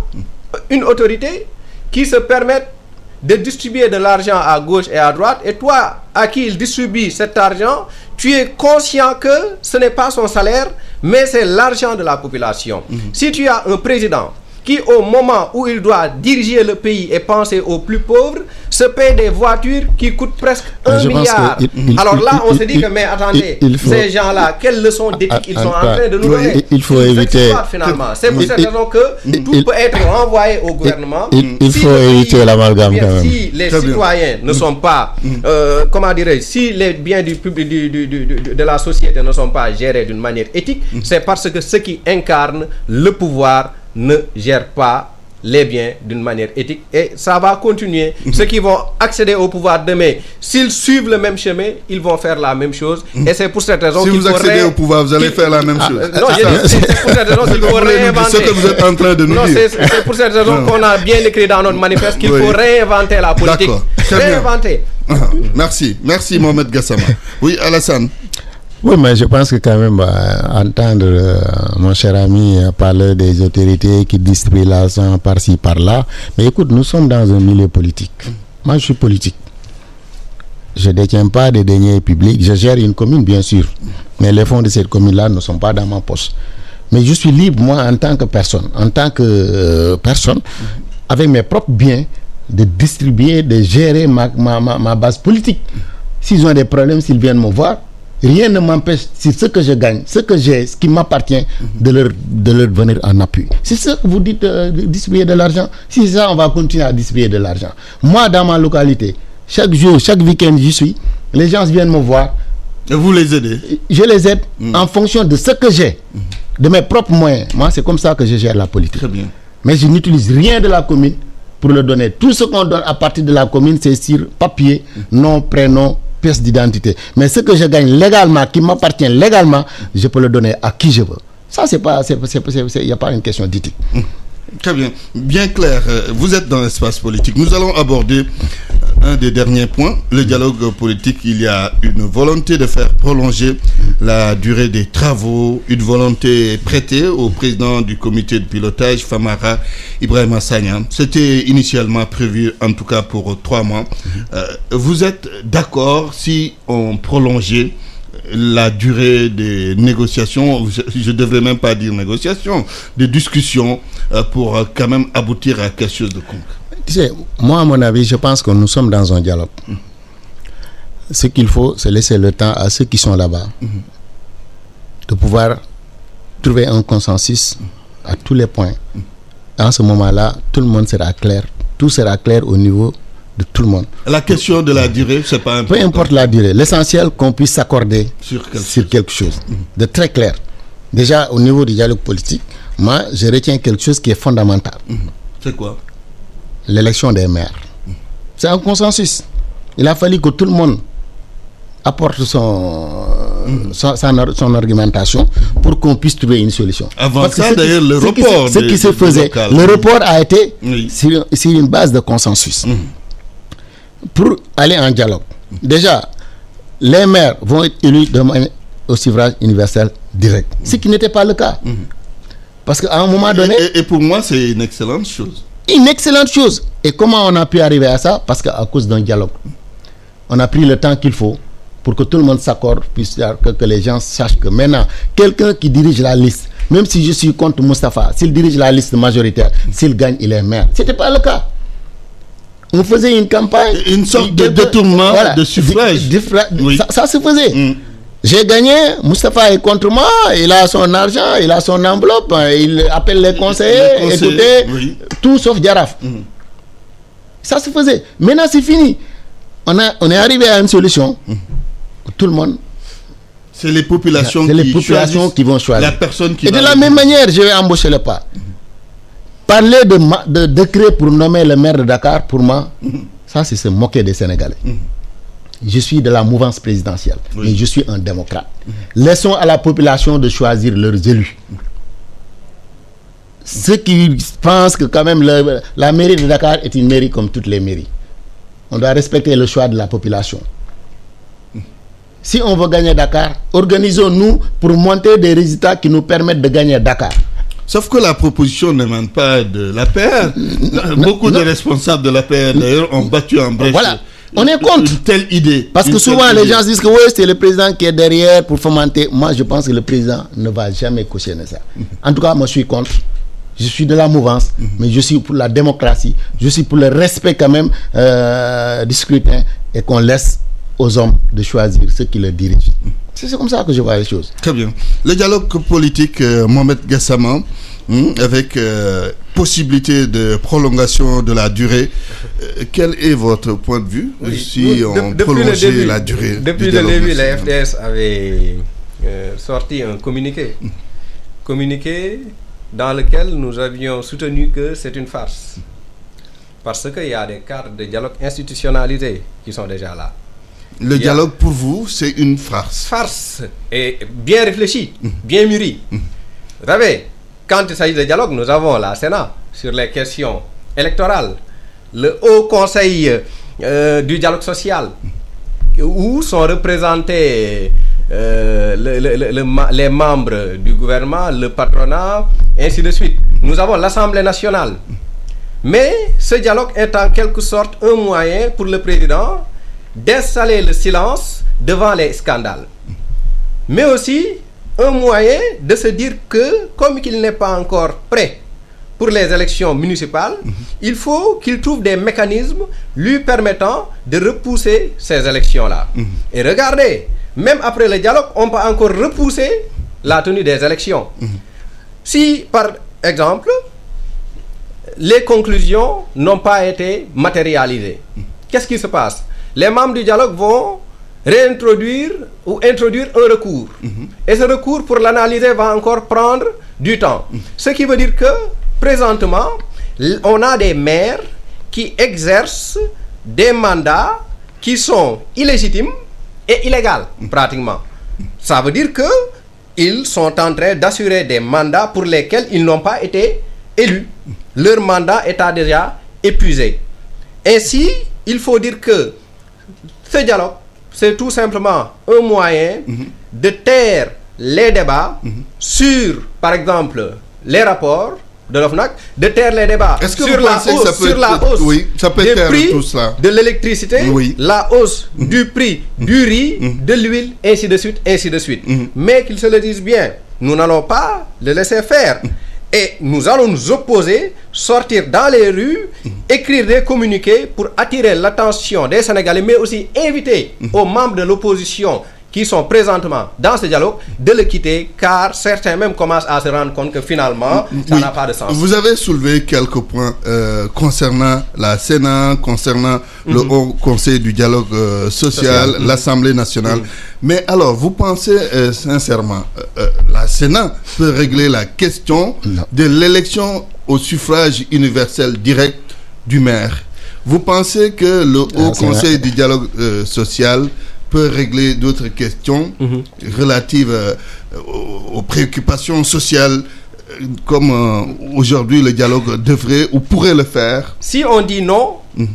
une autorité qui se permet de distribuer de l'argent à gauche et à droite, et toi, à qui il distribue cet argent, tu es conscient que ce n'est pas son salaire, mais c'est l'argent de la population. Mhm. Si tu as un président qui, au moment où il doit diriger le pays et penser aux plus pauvres, se paie des voitures qui coûtent presque un milliard. Alors là, on se dit que, mais attendez, ces gens-là, quelles leçons d'éthique ils sont en train de nous donner? Il faut éviter. Finalement, c'est pour cette raison que tout peut être renvoyé au gouvernement. Il, faut éviter l'amalgame quand même. Si les citoyens ne sont pas, mm. euh, comment dirais si les biens du public, de la société ne sont pas gérés d'une manière éthique, mm. c'est parce que ceux qui incarnent le pouvoir ne gèrent pas les biens d'une manière éthique et ça va continuer. Mhm. Ceux qui vont accéder au pouvoir demain, s'ils suivent le même chemin, ils vont faire la même chose. Mhm. Et c'est pour cette raison Si vous accédez au pouvoir, vous allez faire la même ah, chose. non, c'est pour cette raison qu'il faut réinventer. Ce que vous êtes en train de nous non, dire. C'est pour cette raison qu'on a bien écrit dans notre manifeste qu'il faut réinventer la politique. Réinventer. Merci. Merci Mohamed Gassama. Oui, Alassane. Oui, mais je pense que quand même, euh, entendre euh, mon cher ami euh, parler des autorités qui distribuent l'argent par-ci, par-là, mais écoute, nous sommes dans un milieu politique. Moi, je suis politique. Je ne détiens pas des deniers publics. Je gère une commune, bien sûr. Mais les fonds de cette commune-là ne sont pas dans ma poche. Mais je suis libre, moi, en tant que personne, en tant que personne, avec mes propres biens, de distribuer, de gérer ma, ma, ma base politique. s'ils ont des problèmes, s'ils viennent me voir, rien ne m'empêche, si ce que je gagne, ce que j'ai, ce qui m'appartient, de leur, de leur venir en appui. C'est ça que vous dites, euh, distribuer de l'argent. Si ça, on va continuer à distribuer de l'argent. Moi, dans ma localité, chaque jour, chaque week-end, j'y suis, les gens viennent me voir. Et vous les aidez? Je les aide en fonction de ce que j'ai, de mes propres moyens. Moi, c'est comme ça que je gère la politique. Très bien. Mais je n'utilise rien de la commune pour le donner. Tout ce qu'on donne à partir de la commune, c'est sur papier, nom, prénom, d'identité. Mais ce que je gagne légalement, qui m'appartient légalement, je peux le donner à qui je veux. Ça, c'est pas, il n'y a pas une question d'éthique. Très bien. Bien clair, euh, vous êtes dans l'espace politique. Nous allons aborder euh, un des derniers points, le dialogue politique. Il y a une volonté de faire prolonger la durée des travaux, une volonté prêtée au président du comité de pilotage, Famara Ibrahima Sagna. C'était initialement prévu, en tout cas pour trois mois. Euh, vous êtes d'accord si on prolongeait la durée des négociations, je ne devrais même pas dire négociations, des discussions euh, pour euh, quand même aboutir à quelque chose de concret. Tu sais, moi, à mon avis, je pense que nous sommes dans un dialogue. Ce qu'il faut, c'est laisser le temps à ceux qui sont là-bas de pouvoir trouver un consensus à tous les points. En ce moment-là, tout le monde sera clair. Tout sera clair au niveau de tout le monde. La question de la durée, c'est pas important. Peu importe la durée, l'essentiel qu'on puisse s'accorder Sur quelque sur quelque chose de très clair. Déjà, au niveau du dialogue politique, moi, je retiens quelque chose qui est fondamental C'est quoi? L'élection des maires. C'est un consensus. Il a fallu que tout le monde apporte son, son, son ar- son argumentation pour qu'on puisse trouver une solution. Avant Parce ça, d'ailleurs, le report Ce qui se faisait, le report a été sur, sur une base de consensus. Pour aller en dialogue. Déjà, les maires vont être élus de manière au suffrage universel direct. Ce qui n'était pas le cas. Parce qu'à un moment donné, et, et pour moi, c'est une excellente chose. une excellente chose. Et comment on a pu arriver à ça? Parce qu'à cause d'un dialogue. On a pris le temps qu'il faut pour que tout le monde s'accorde, puisse que, que les gens sachent que maintenant, quelqu'un qui dirige la liste, même si je suis contre Mustapha, s'il dirige la liste majoritaire, s'il gagne, il est maire. Ce n'était pas le cas. On faisait une campagne. Une sorte de détournement de suffrage. Oui. ça, ça se faisait. Mm. J'ai gagné, Mustapha est contre moi, il a son argent, il a son enveloppe, il appelle les conseillers, Les conseillers, écoutez, oui. tout sauf Diaraf. Ça se faisait. Maintenant, c'est fini. On, a, on est arrivé à une solution. Tout le monde. C'est les populations, C'est les qui, populations qui vont choisir. La personne qui Et de la même manière, je vais embaucher le pas. Parler de, ma- de décret pour nommer le maire de Dakar, pour moi, ça, c'est se moquer des Sénégalais. Je suis de la mouvance présidentielle, Oui. mais je suis un démocrate. Laissons à la population de choisir leurs élus. Ceux qui pensent que quand même le- la mairie de Dakar est une mairie comme toutes les mairies. On doit respecter le choix de la population. Si on veut gagner Dakar, organisons-nous pour monter des résultats qui nous permettent de gagner Dakar. Sauf que la proposition n'émane pas de l'APR. Beaucoup de responsables de l'APR, d'ailleurs, ont battu en brèche. Voilà. On est contre. Une telle idée. Parce que souvent les idée. gens disent que oui, c'est le président qui est derrière pour fomenter. Moi, je pense que le président ne va jamais cautionner ça. En tout cas, moi, je suis contre. Je suis de la mouvance, mais je suis pour la démocratie. Je suis pour le respect quand même euh, du scrutin et qu'on laisse aux hommes de choisir ceux qui le dirigent. C'est comme ça que je vois les choses. Très bien. Le dialogue politique, euh, Mohamed Gassama, hum, avec euh, possibilité de prolongation de la durée, euh, quel est votre point de vue Oui, si on prolongeait début- la durée Depuis du le début, la FDS avait euh, sorti un communiqué. communiqué dans lequel nous avions soutenu que c'est une farce. Parce qu'il y a des cadres de dialogue institutionnalisés qui sont déjà là. Le dialogue, pour vous, c'est une farce. farce et bien réfléchi, bien mûri. Vous savez, quand il s'agit de dialogue, nous avons la Sénat sur les questions électorales, le Haut Conseil euh, du dialogue social, où sont représentés euh, le- le- le- le ma- les membres du gouvernement, le patronat, ainsi de suite. Nous avons l'Assemblée nationale. Mais ce dialogue est en quelque sorte un moyen pour le président d'installer le silence devant les scandales. Mais aussi un moyen de se dire que comme qu'il n'est pas encore prêt pour les élections municipales, il faut qu'il trouve des mécanismes lui permettant de repousser ces élections-là. Et regardez, même après le dialogue, on peut encore repousser la tenue des élections. Si, par exemple, les conclusions n'ont pas été matérialisées, qu'est-ce qui se passe? Les membres du dialogue vont réintroduire ou introduire un recours. Et ce recours, pour l'analyser, va encore prendre du temps. Ce qui veut dire que, présentement, on a des maires qui exercent des mandats qui sont illégitimes et illégaux, pratiquement. Ça veut dire que ils sont en train d'assurer des mandats pour lesquels ils n'ont pas été élus. Leur mandat est déjà épuisé. Ainsi, il faut dire que ce dialogue, c'est tout simplement un moyen de taire les débats sur, par exemple, les rapports de l'OFNAC, de taire les débats sur, la hausse, ça peut sur la être- hausse oui, ça peut des prix tout cela. de l'électricité, Oui. la hausse du prix du riz, de l'huile, ainsi de suite, ainsi de suite. Mais qu'ils se le disent bien, nous n'allons pas le laisser faire. Et nous allons nous opposer, sortir dans les rues, écrire des communiqués pour attirer l'attention des Sénégalais, mais aussi inviter aux membres de l'opposition qui sont présentement dans ce dialogue de le quitter, car certains même commencent à se rendre compte que finalement, ça Oui. n'a pas de sens. Vous avez soulevé quelques points euh, concernant la Sénat, concernant le Mhm. Haut Conseil du dialogue euh, social, l'Assemblée nationale. Mhm. Mais alors, vous pensez euh, sincèrement, euh, euh, la Sénat peut régler la question Non. de l'élection au suffrage universel direct du maire? Vous pensez que le Haut Conseil du dialogue euh, social peut régler d'autres questions Mhm. relatives euh, aux, aux préoccupations sociales euh, comme euh, aujourd'hui le dialogue devrait ou pourrait le faire Si on dit non, Mhm.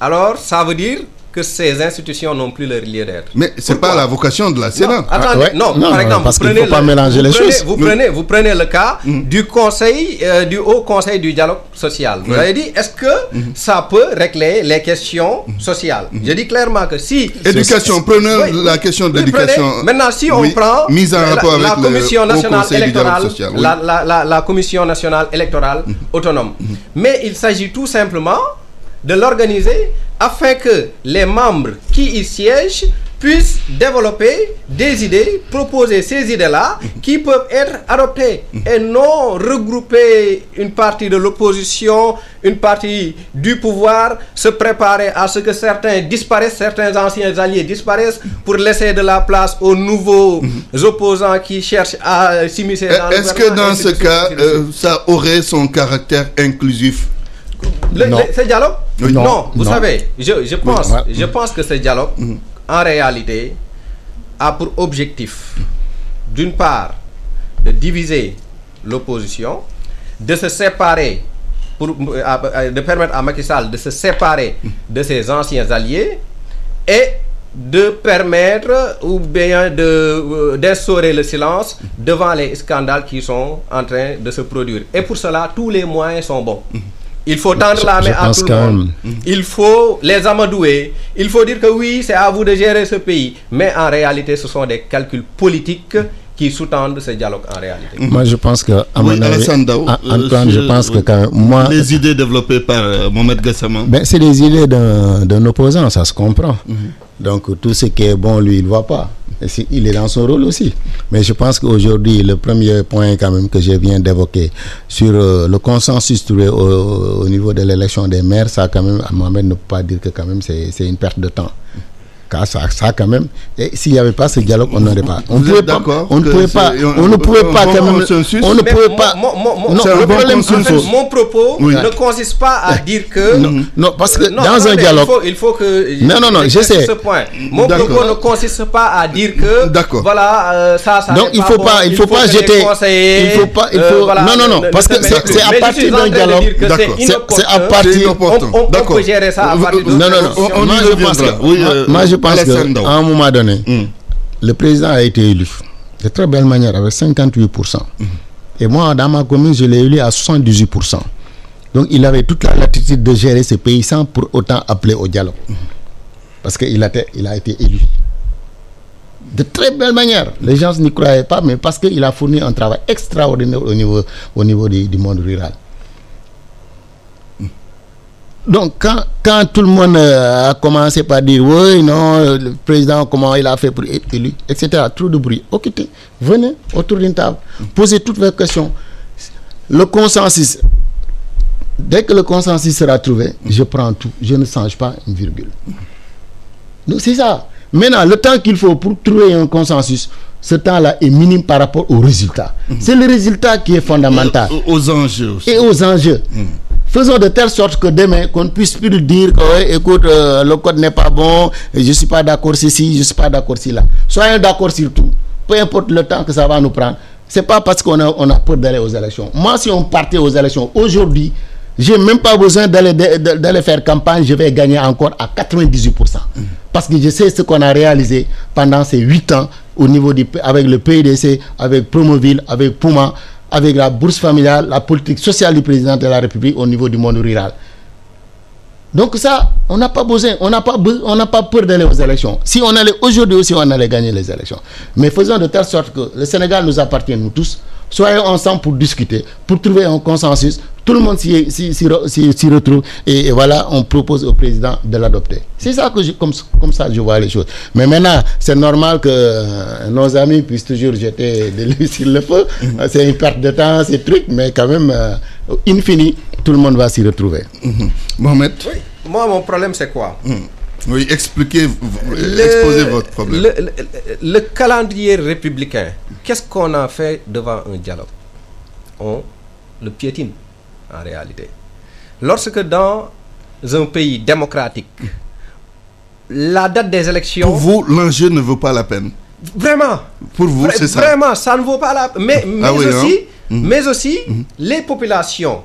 alors ça veut dire que ces institutions n'ont plus leur lieu d'être. Mais c'est Pourquoi pas la vocation de la Non, Sénat. attendez, Ah, ouais? non, Non, par non, exemple, parce vous prenez faut pas le- mélanger vous les prenez- choses. Vous prenez, vous prenez le cas du conseil, euh, du haut conseil du dialogue social. Vous Oui. avez dit, est-ce que ça peut régler les questions sociales? Je dis clairement que si. Éducation, Oui, la question d'éducation. prenez- Maintenant, si on Oui, prend mise en la- rapport la, avec le commission nationale électorale, la, la- la- la commission nationale électorale autonome. Mais il s'agit tout simplement de l'organiser afin que les membres qui y siègent puissent développer des idées, proposer ces idées-là qui peuvent être adoptées et non regrouper une partie de l'opposition, une partie du pouvoir, se préparer à ce que certains disparaissent, certains anciens alliés disparaissent pour laisser de la place aux nouveaux opposants qui cherchent à s'immiscer dans le Est-ce que dans ce cas, euh, ça aurait son caractère inclusif? Le- Non. le- ce dialogue. Non, Non, vous non. savez, je, je pense, ouais. je pense que ce dialogue, en réalité, a pour objectif, d'une part, de diviser l'opposition, de se séparer, pour, de permettre à Macky Sall de se séparer de ses anciens alliés et de permettre ou bien euh, d'instaurer le silence devant les scandales qui sont en train de se produire. Et pour cela, tous les moyens sont bons. Il faut tendre Je- la main à tout le monde. Il faut les amadouer. Il faut dire que oui, c'est à vous de gérer ce pays. Mais en réalité, ce sont des calculs politiques qui sous-tendent ce dialogue en réalité. Moi, je pense que, à Oui, mon avis, Ah, euh, Antoine, je je- pense que quand même, moi, Les idées développées par euh, Mohamed Gassama. ben, c'est des idées d'un d'un opposant, ça se comprend. Mhm. Donc, tout ce qui est bon, lui, il ne voit pas. Il est dans son rôle aussi. Mais je pense qu'aujourd'hui, le premier point quand même que je viens d'évoquer sur euh, le consensus trouvé au, au niveau de l'élection des maires, ça quand même, à Mohamed ne pas dire que quand même c'est une perte de temps. Ça, ça quand même, et s'il n'y avait pas ce dialogue, on n'aurait pas. On Vous pouvait pas, d'accord on ne pouvait pas, on ne pouvait pas quand même, on ne pouvait mon- pas. mon- mon- mon- non, C'est un le bon problème, En fait, consensus. mon propos Oui. ne consiste pas à dire que. non, non, parce que Euh, non, dans un dialogue, Il faut, il faut que. Non, non, non, je j'éclaircisse sais. ce point. Mon propos ne consiste pas à dire que. D'accord. Voilà, euh, ça, ça. Donc, il faut bon, pas- il faut pas jeter- il faut pas- il euh, faut- voilà, non, non, non, ne- ne parce que c'est- à partir d'un dialogue- D'accord. c'est à partir-. On, peut gérer ça à partir Non, non, non. On- on y moi, je pense reviendra. que, Oui, moi- euh, moi, je pense Alassane que, Daou. à un moment donné, Mm. le président a été élu de très belle manière, avec 58%. Et moi, dans ma commune, je l'ai élu à 78%. Donc, il avait toute la latitude de gérer ce pays sans pour autant appeler au dialogue. Parce qu'il a, été- il a été élu. De très belle manière. Les gens n'y croyaient pas, mais parce qu'il a fourni un travail extraordinaire au niveau, au niveau du, du monde rural. Donc, quand, quand tout le monde euh, a commencé par dire oui, non, le président, comment il a fait pour être élu, etc., trop de bruit, ok, venez autour d'une table, posez toutes vos questions. Le consensus, dès que le consensus sera trouvé, je prends tout, je ne change pas une virgule. Donc, c'est ça. Maintenant, le temps qu'il faut pour trouver un consensus, ce temps-là est minime par rapport au résultat. C'est le résultat qui est fondamental. Aux, aux enjeux aussi. Et aux enjeux. Faisons de telle sorte que demain, qu'on ne puisse plus dire que, écoute, euh, le code n'est pas bon, je ne suis pas d'accord ceci, je ne suis pas d'accord là. Soyons d'accord sur tout. Peu importe le temps que ça va nous prendre. C'est pas parce qu'on a, on a peur d'aller aux élections. Moi, si on partait aux élections aujourd'hui, j'ai même pas besoin d'aller d'aller faire campagne, je vais gagner encore à 98%. Parce que je sais ce qu'on a réalisé pendant ces 8 ans au niveau du, avec le PIDC, avec Promoville, avec Puma, avec la bourse familiale, la politique sociale du président de la République au niveau du monde rural. Donc ça, on n'a pas besoin, on n'a pas, pas peur d'aller aux élections. Si on allait aujourd'hui aussi, on allait gagner les élections. Mais faisons de telle sorte que le Sénégal nous appartient, nous tous. Soyons ensemble pour discuter, pour trouver un consensus. Tout le monde s'y retrouve. Et, voilà, on propose au président de l'adopter. C'est ça que je, comme, comme ça je vois les choses. Mais maintenant, c'est normal que euh, nos amis puissent toujours jeter de l'huile sur le feu. Mhm. C'est une perte de temps, ces trucs. Mais quand même, euh, infini, tout le monde va s'y retrouver. Mhm. Mohamed? Oui. Moi, mon problème, c'est quoi? Mhm. Oui, expliquez, exposez votre problème. Le, le, le calendrier républicain, qu'est-ce qu'on a fait devant un dialogue? On le piétine, en réalité. Lorsque dans un pays démocratique, la date des élections... Pour vous, l'enjeu ne vaut pas la peine. Vraiment. Pour vous, c'est ça. Vraiment, ça ne vaut pas la peine. Mais, mais Ah oui, aussi, hein? Mhm. mais aussi les populations.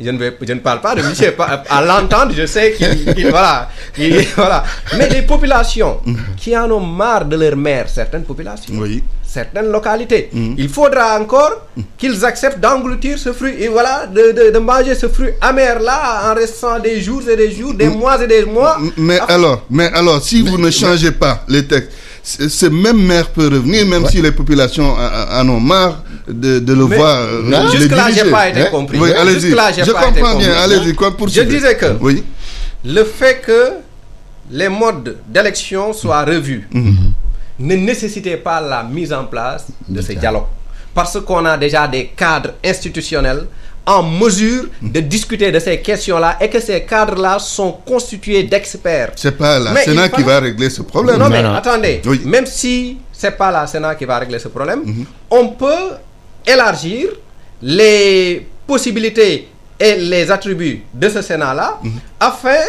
Je ne, vais, je ne parle pas de pas- à l'entendre, je sais qu'il voilà, qu'il- voilà. Mais les populations qui en ont marre de leur mère, certaines populations, Oui. Certaines localités, Mhm. il faudra encore qu'ils acceptent d'engloutir ce fruit et voilà, de, de, de manger ce fruit amer-là en restant des jours et des jours, des mois et des mois. Mais Ah, alors, mais alors, si vous ne changez pas les textes, ce même maire peut revenir, même si les populations en- ont marre de, de le Mais- voir. euh, jusque-là, j'ai diriger. pas été Hein? compris. Oui, Hein? Jusque-là, Je pas été comprends bien. Allez-y. Quoi pour Je disais que Oui. le fait que les modes d'élection soient revus ne nécessitait pas la mise en place de ces dialogues. Parce qu'on a déjà des cadres institutionnels en mesure de discuter de ces questions-là et que ces cadres-là sont constitués d'experts. C'est pas la Mais Sénat qui fallait- va régler ce problème. Non, mais non. attendez, Oui. Mhm. même si c'est pas la Sénat qui va régler ce problème, on peut élargir les possibilités et les attributs de ce Sénat-là Mhm. afin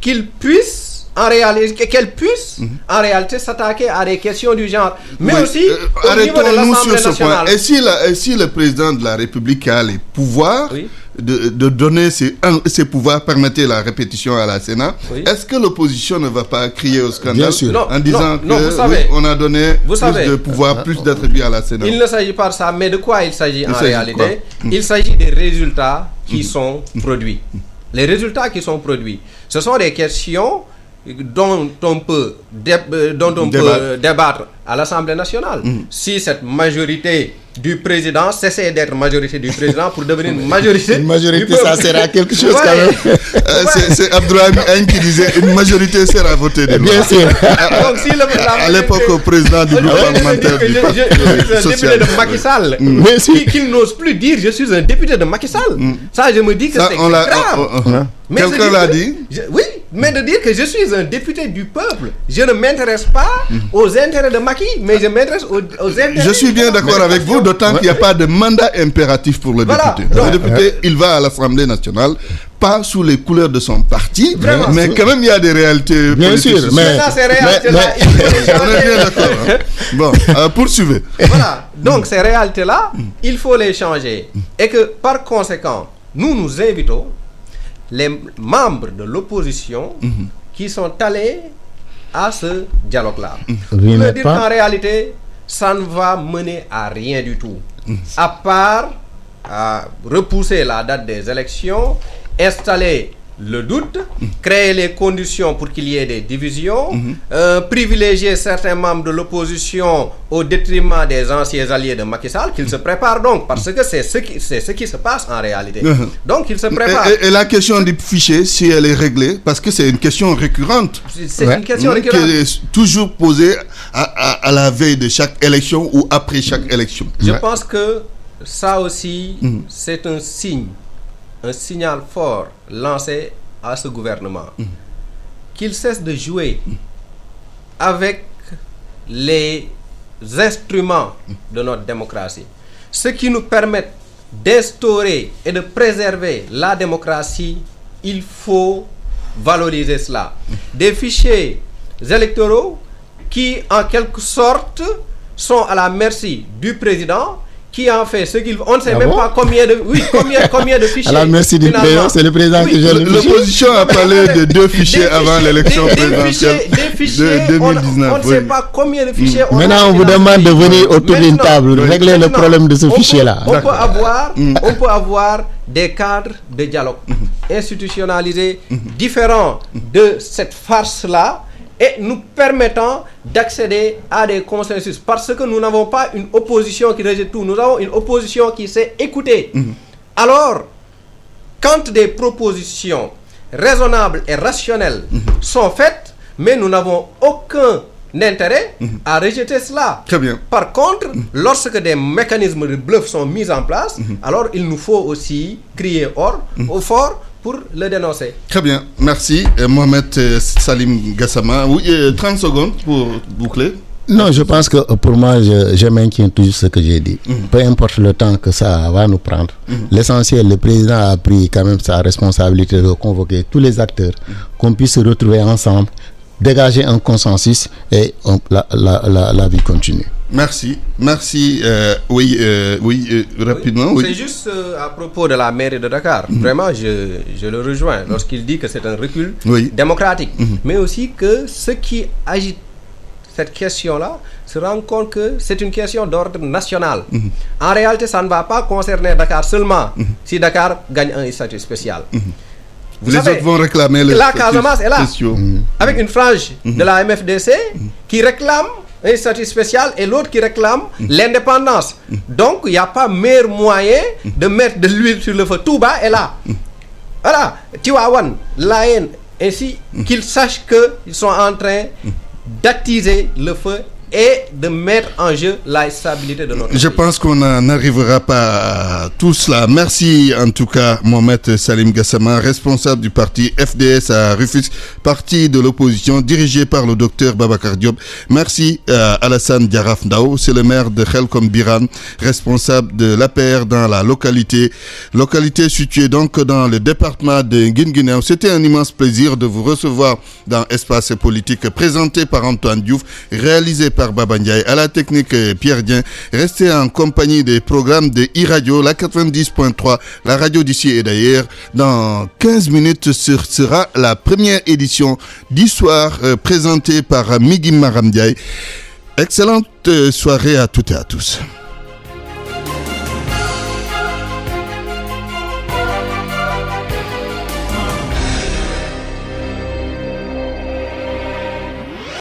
qu'il puisse en réalité qu'elle puisse en réalité s'attaquer à des questions du genre mais Oui, aussi euh, au niveau de arrêtons-nous sur ce point. Et si, la- et si le président de la République a les pouvoirs Oui. de, de donner ses, un- ses pouvoirs, permettez la répétition à la Sénat, Oui. est-ce que l'opposition ne va pas crier au scandale Bien sûr. Non, en disant non, que non, vous oui, savez. on a donné Vous plus savez. de pouvoir, plus d'attributs à la Sénat? Il ne s'agit pas de ça, mais de quoi il s'agit en réalité? Il s'agit des résultats qui sont produits. Les résultats qui sont produits, ce sont des questions dont on peut, euh, dont on peut débattre à l'Assemblée nationale. Si cette majorité du président cessait d'être majorité du président pour devenir une majorité. Une majorité, ça sert à quelque chose quand Ouais. même. Euh, c'est- C'est qui disait une majorité sera votée de Bien loi. sûr. Donc, si le- À l'époque, au président du groupe parlementaire je du Parti je- je suis un député social. de Macky Sall. Mais si. Qui- n'ose plus dire je suis un député de Macky Sall. Ça, je me dis que c'est grave. on- on- Mais Quelqu'un l'a dit? Oui, mais de dire que je suis un député du peuple. Je ne m'intéresse pas aux intérêts de Macky, mais je m'intéresse aux, aux. Je suis bien d'accord avec vous, d'autant qu'il n'y a pas de mandat impératif pour le Voilà. député. Donc- le député, il va à l'Assemblée nationale, pas sous les couleurs de son parti, Vraiment. mais quand même il y a des réalités Bien politiques sûr, mais- Ça, c'est réalité là. mais- il faut les On est changer. bien d'accord. hein. Bon, euh, poursuivez. Voilà. Donc ces réalités-là, il faut les changer. Et que par conséquent, nous nous invitons les membres de l'opposition qui sont allés à ce dialogue-là. Rien dire qu'en réalité, ça ne va mener à rien du tout. À part à repousser la date des élections, installer le doute, créer les conditions pour qu'il y ait des divisions, euh, privilégier certains membres de l'opposition au détriment des anciens alliés de Macky Sall, qu'ils se préparent donc, parce que c'est ce, qui, ce qui se passe en réalité. Donc, ils se préparent. Et, et, la question du fichier, si elle est réglée, parce que c'est une question récurrente. C'est une question récurrente. Qui est toujours posée à, à, à, la veille de chaque élection ou après chaque élection. Je pense que ça aussi, mm. c'est un signe un signal fort lancé à ce gouvernement mmh. qu'il cesse de jouer mmh. avec les instruments de notre démocratie, ce qui nous permet d'instaurer et de préserver la démocratie, il faut valoriser cela. Des fichiers électoraux qui, en quelque sorte, sont à la merci du président qui en fait ce qu'il on ne sait Ah même bon? pas combien de oui combien combien de fichiers la merci du président, c'est le président Oui, qui gère fichier. L'opposition a parlé de deux fichiers avant l'élection présidentielle fichiers- des fichiers, de on- On, 2019. ne oui. sait pas combien de fichiers. on a Maintenant, on vous demande de venir autour d'une table, régler le problème de ce on peut- fichier-là. On peut avoir, on peut avoir des cadres de dialogue institutionnalisés différents de cette farce-là et nous permettant d'accéder à des consensus. Parce que nous n'avons pas une opposition qui rejette tout, nous avons une opposition qui sait écouter. Alors, quand des propositions raisonnables et rationnelles sont faites, mais nous n'avons aucun intérêt à rejeter cela. Très bien. Par contre, lorsque des mécanismes de bluff sont mis en place, alors il nous faut aussi crier or, au fort pour le dénoncer. Très bien, merci. Euh, Mohamed euh, Salim Gassama. Oui, euh, 30 secondes pour boucler. Non, je pense que euh, pour moi, je, je maintiens toujours ce que j'ai dit. Peu importe le temps que ça va nous prendre. L'essentiel, le président a pris quand même sa responsabilité de convoquer tous les acteurs, qu'on puisse se retrouver ensemble, dégager un consensus et on- la, la, la, la vie continue. Merci. Merci. euh, oui, euh, oui euh, rapidement. C'est Oui. juste à propos de la mairie de Dakar. Vraiment, je, je le rejoins lorsqu'il dit que c'est un recul Oui. démocratique. Mais aussi que ceux qui agitent cette question-là se rendent compte que c'est une question d'ordre national. En réalité, ça ne va pas concerner Dakar seulement si Dakar gagne un statut spécial. Vous les savez, autres vont réclamer le la Casamance est là. avec une frange de la MFDC qui réclame un statut spécial et l'autre qui réclame l'indépendance. Donc, il n'y a pas meilleur moyen de mettre de l'huile sur le feu. Tout bas est là. Voilà, Tiwawan, la haine, ainsi qu'ils sachent qu'ils sont en train d'attiser le feu et de mettre en jeu la stabilité de notre Je pays. pense qu'on n'en arrivera pas à tout cela. Merci en tout cas Mohamed Salim Gassama, responsable du parti FDS à Rufus, parti de l'opposition dirigé par le docteur Babacar Diop. Merci à Alassane Diaraf Ndao, c'est le maire de Khelkom Biran, responsable de l'APR dans la localité, localité située donc dans le département de Guinguinéo. C'était un immense plaisir de vous recevoir dans Espace Politique présenté par Antoine Diouf, réalisé par Ndiaye, à la technique Pierre Dien. Restez en compagnie des programmes de e-radio, la 90.3, la radio d'ici et d'ailleurs. Dans 15 minutes, ce sera la première édition d'Histoire euh, présentée par Migim Maram Ndiaye. Excellente euh, soirée à toutes et à tous.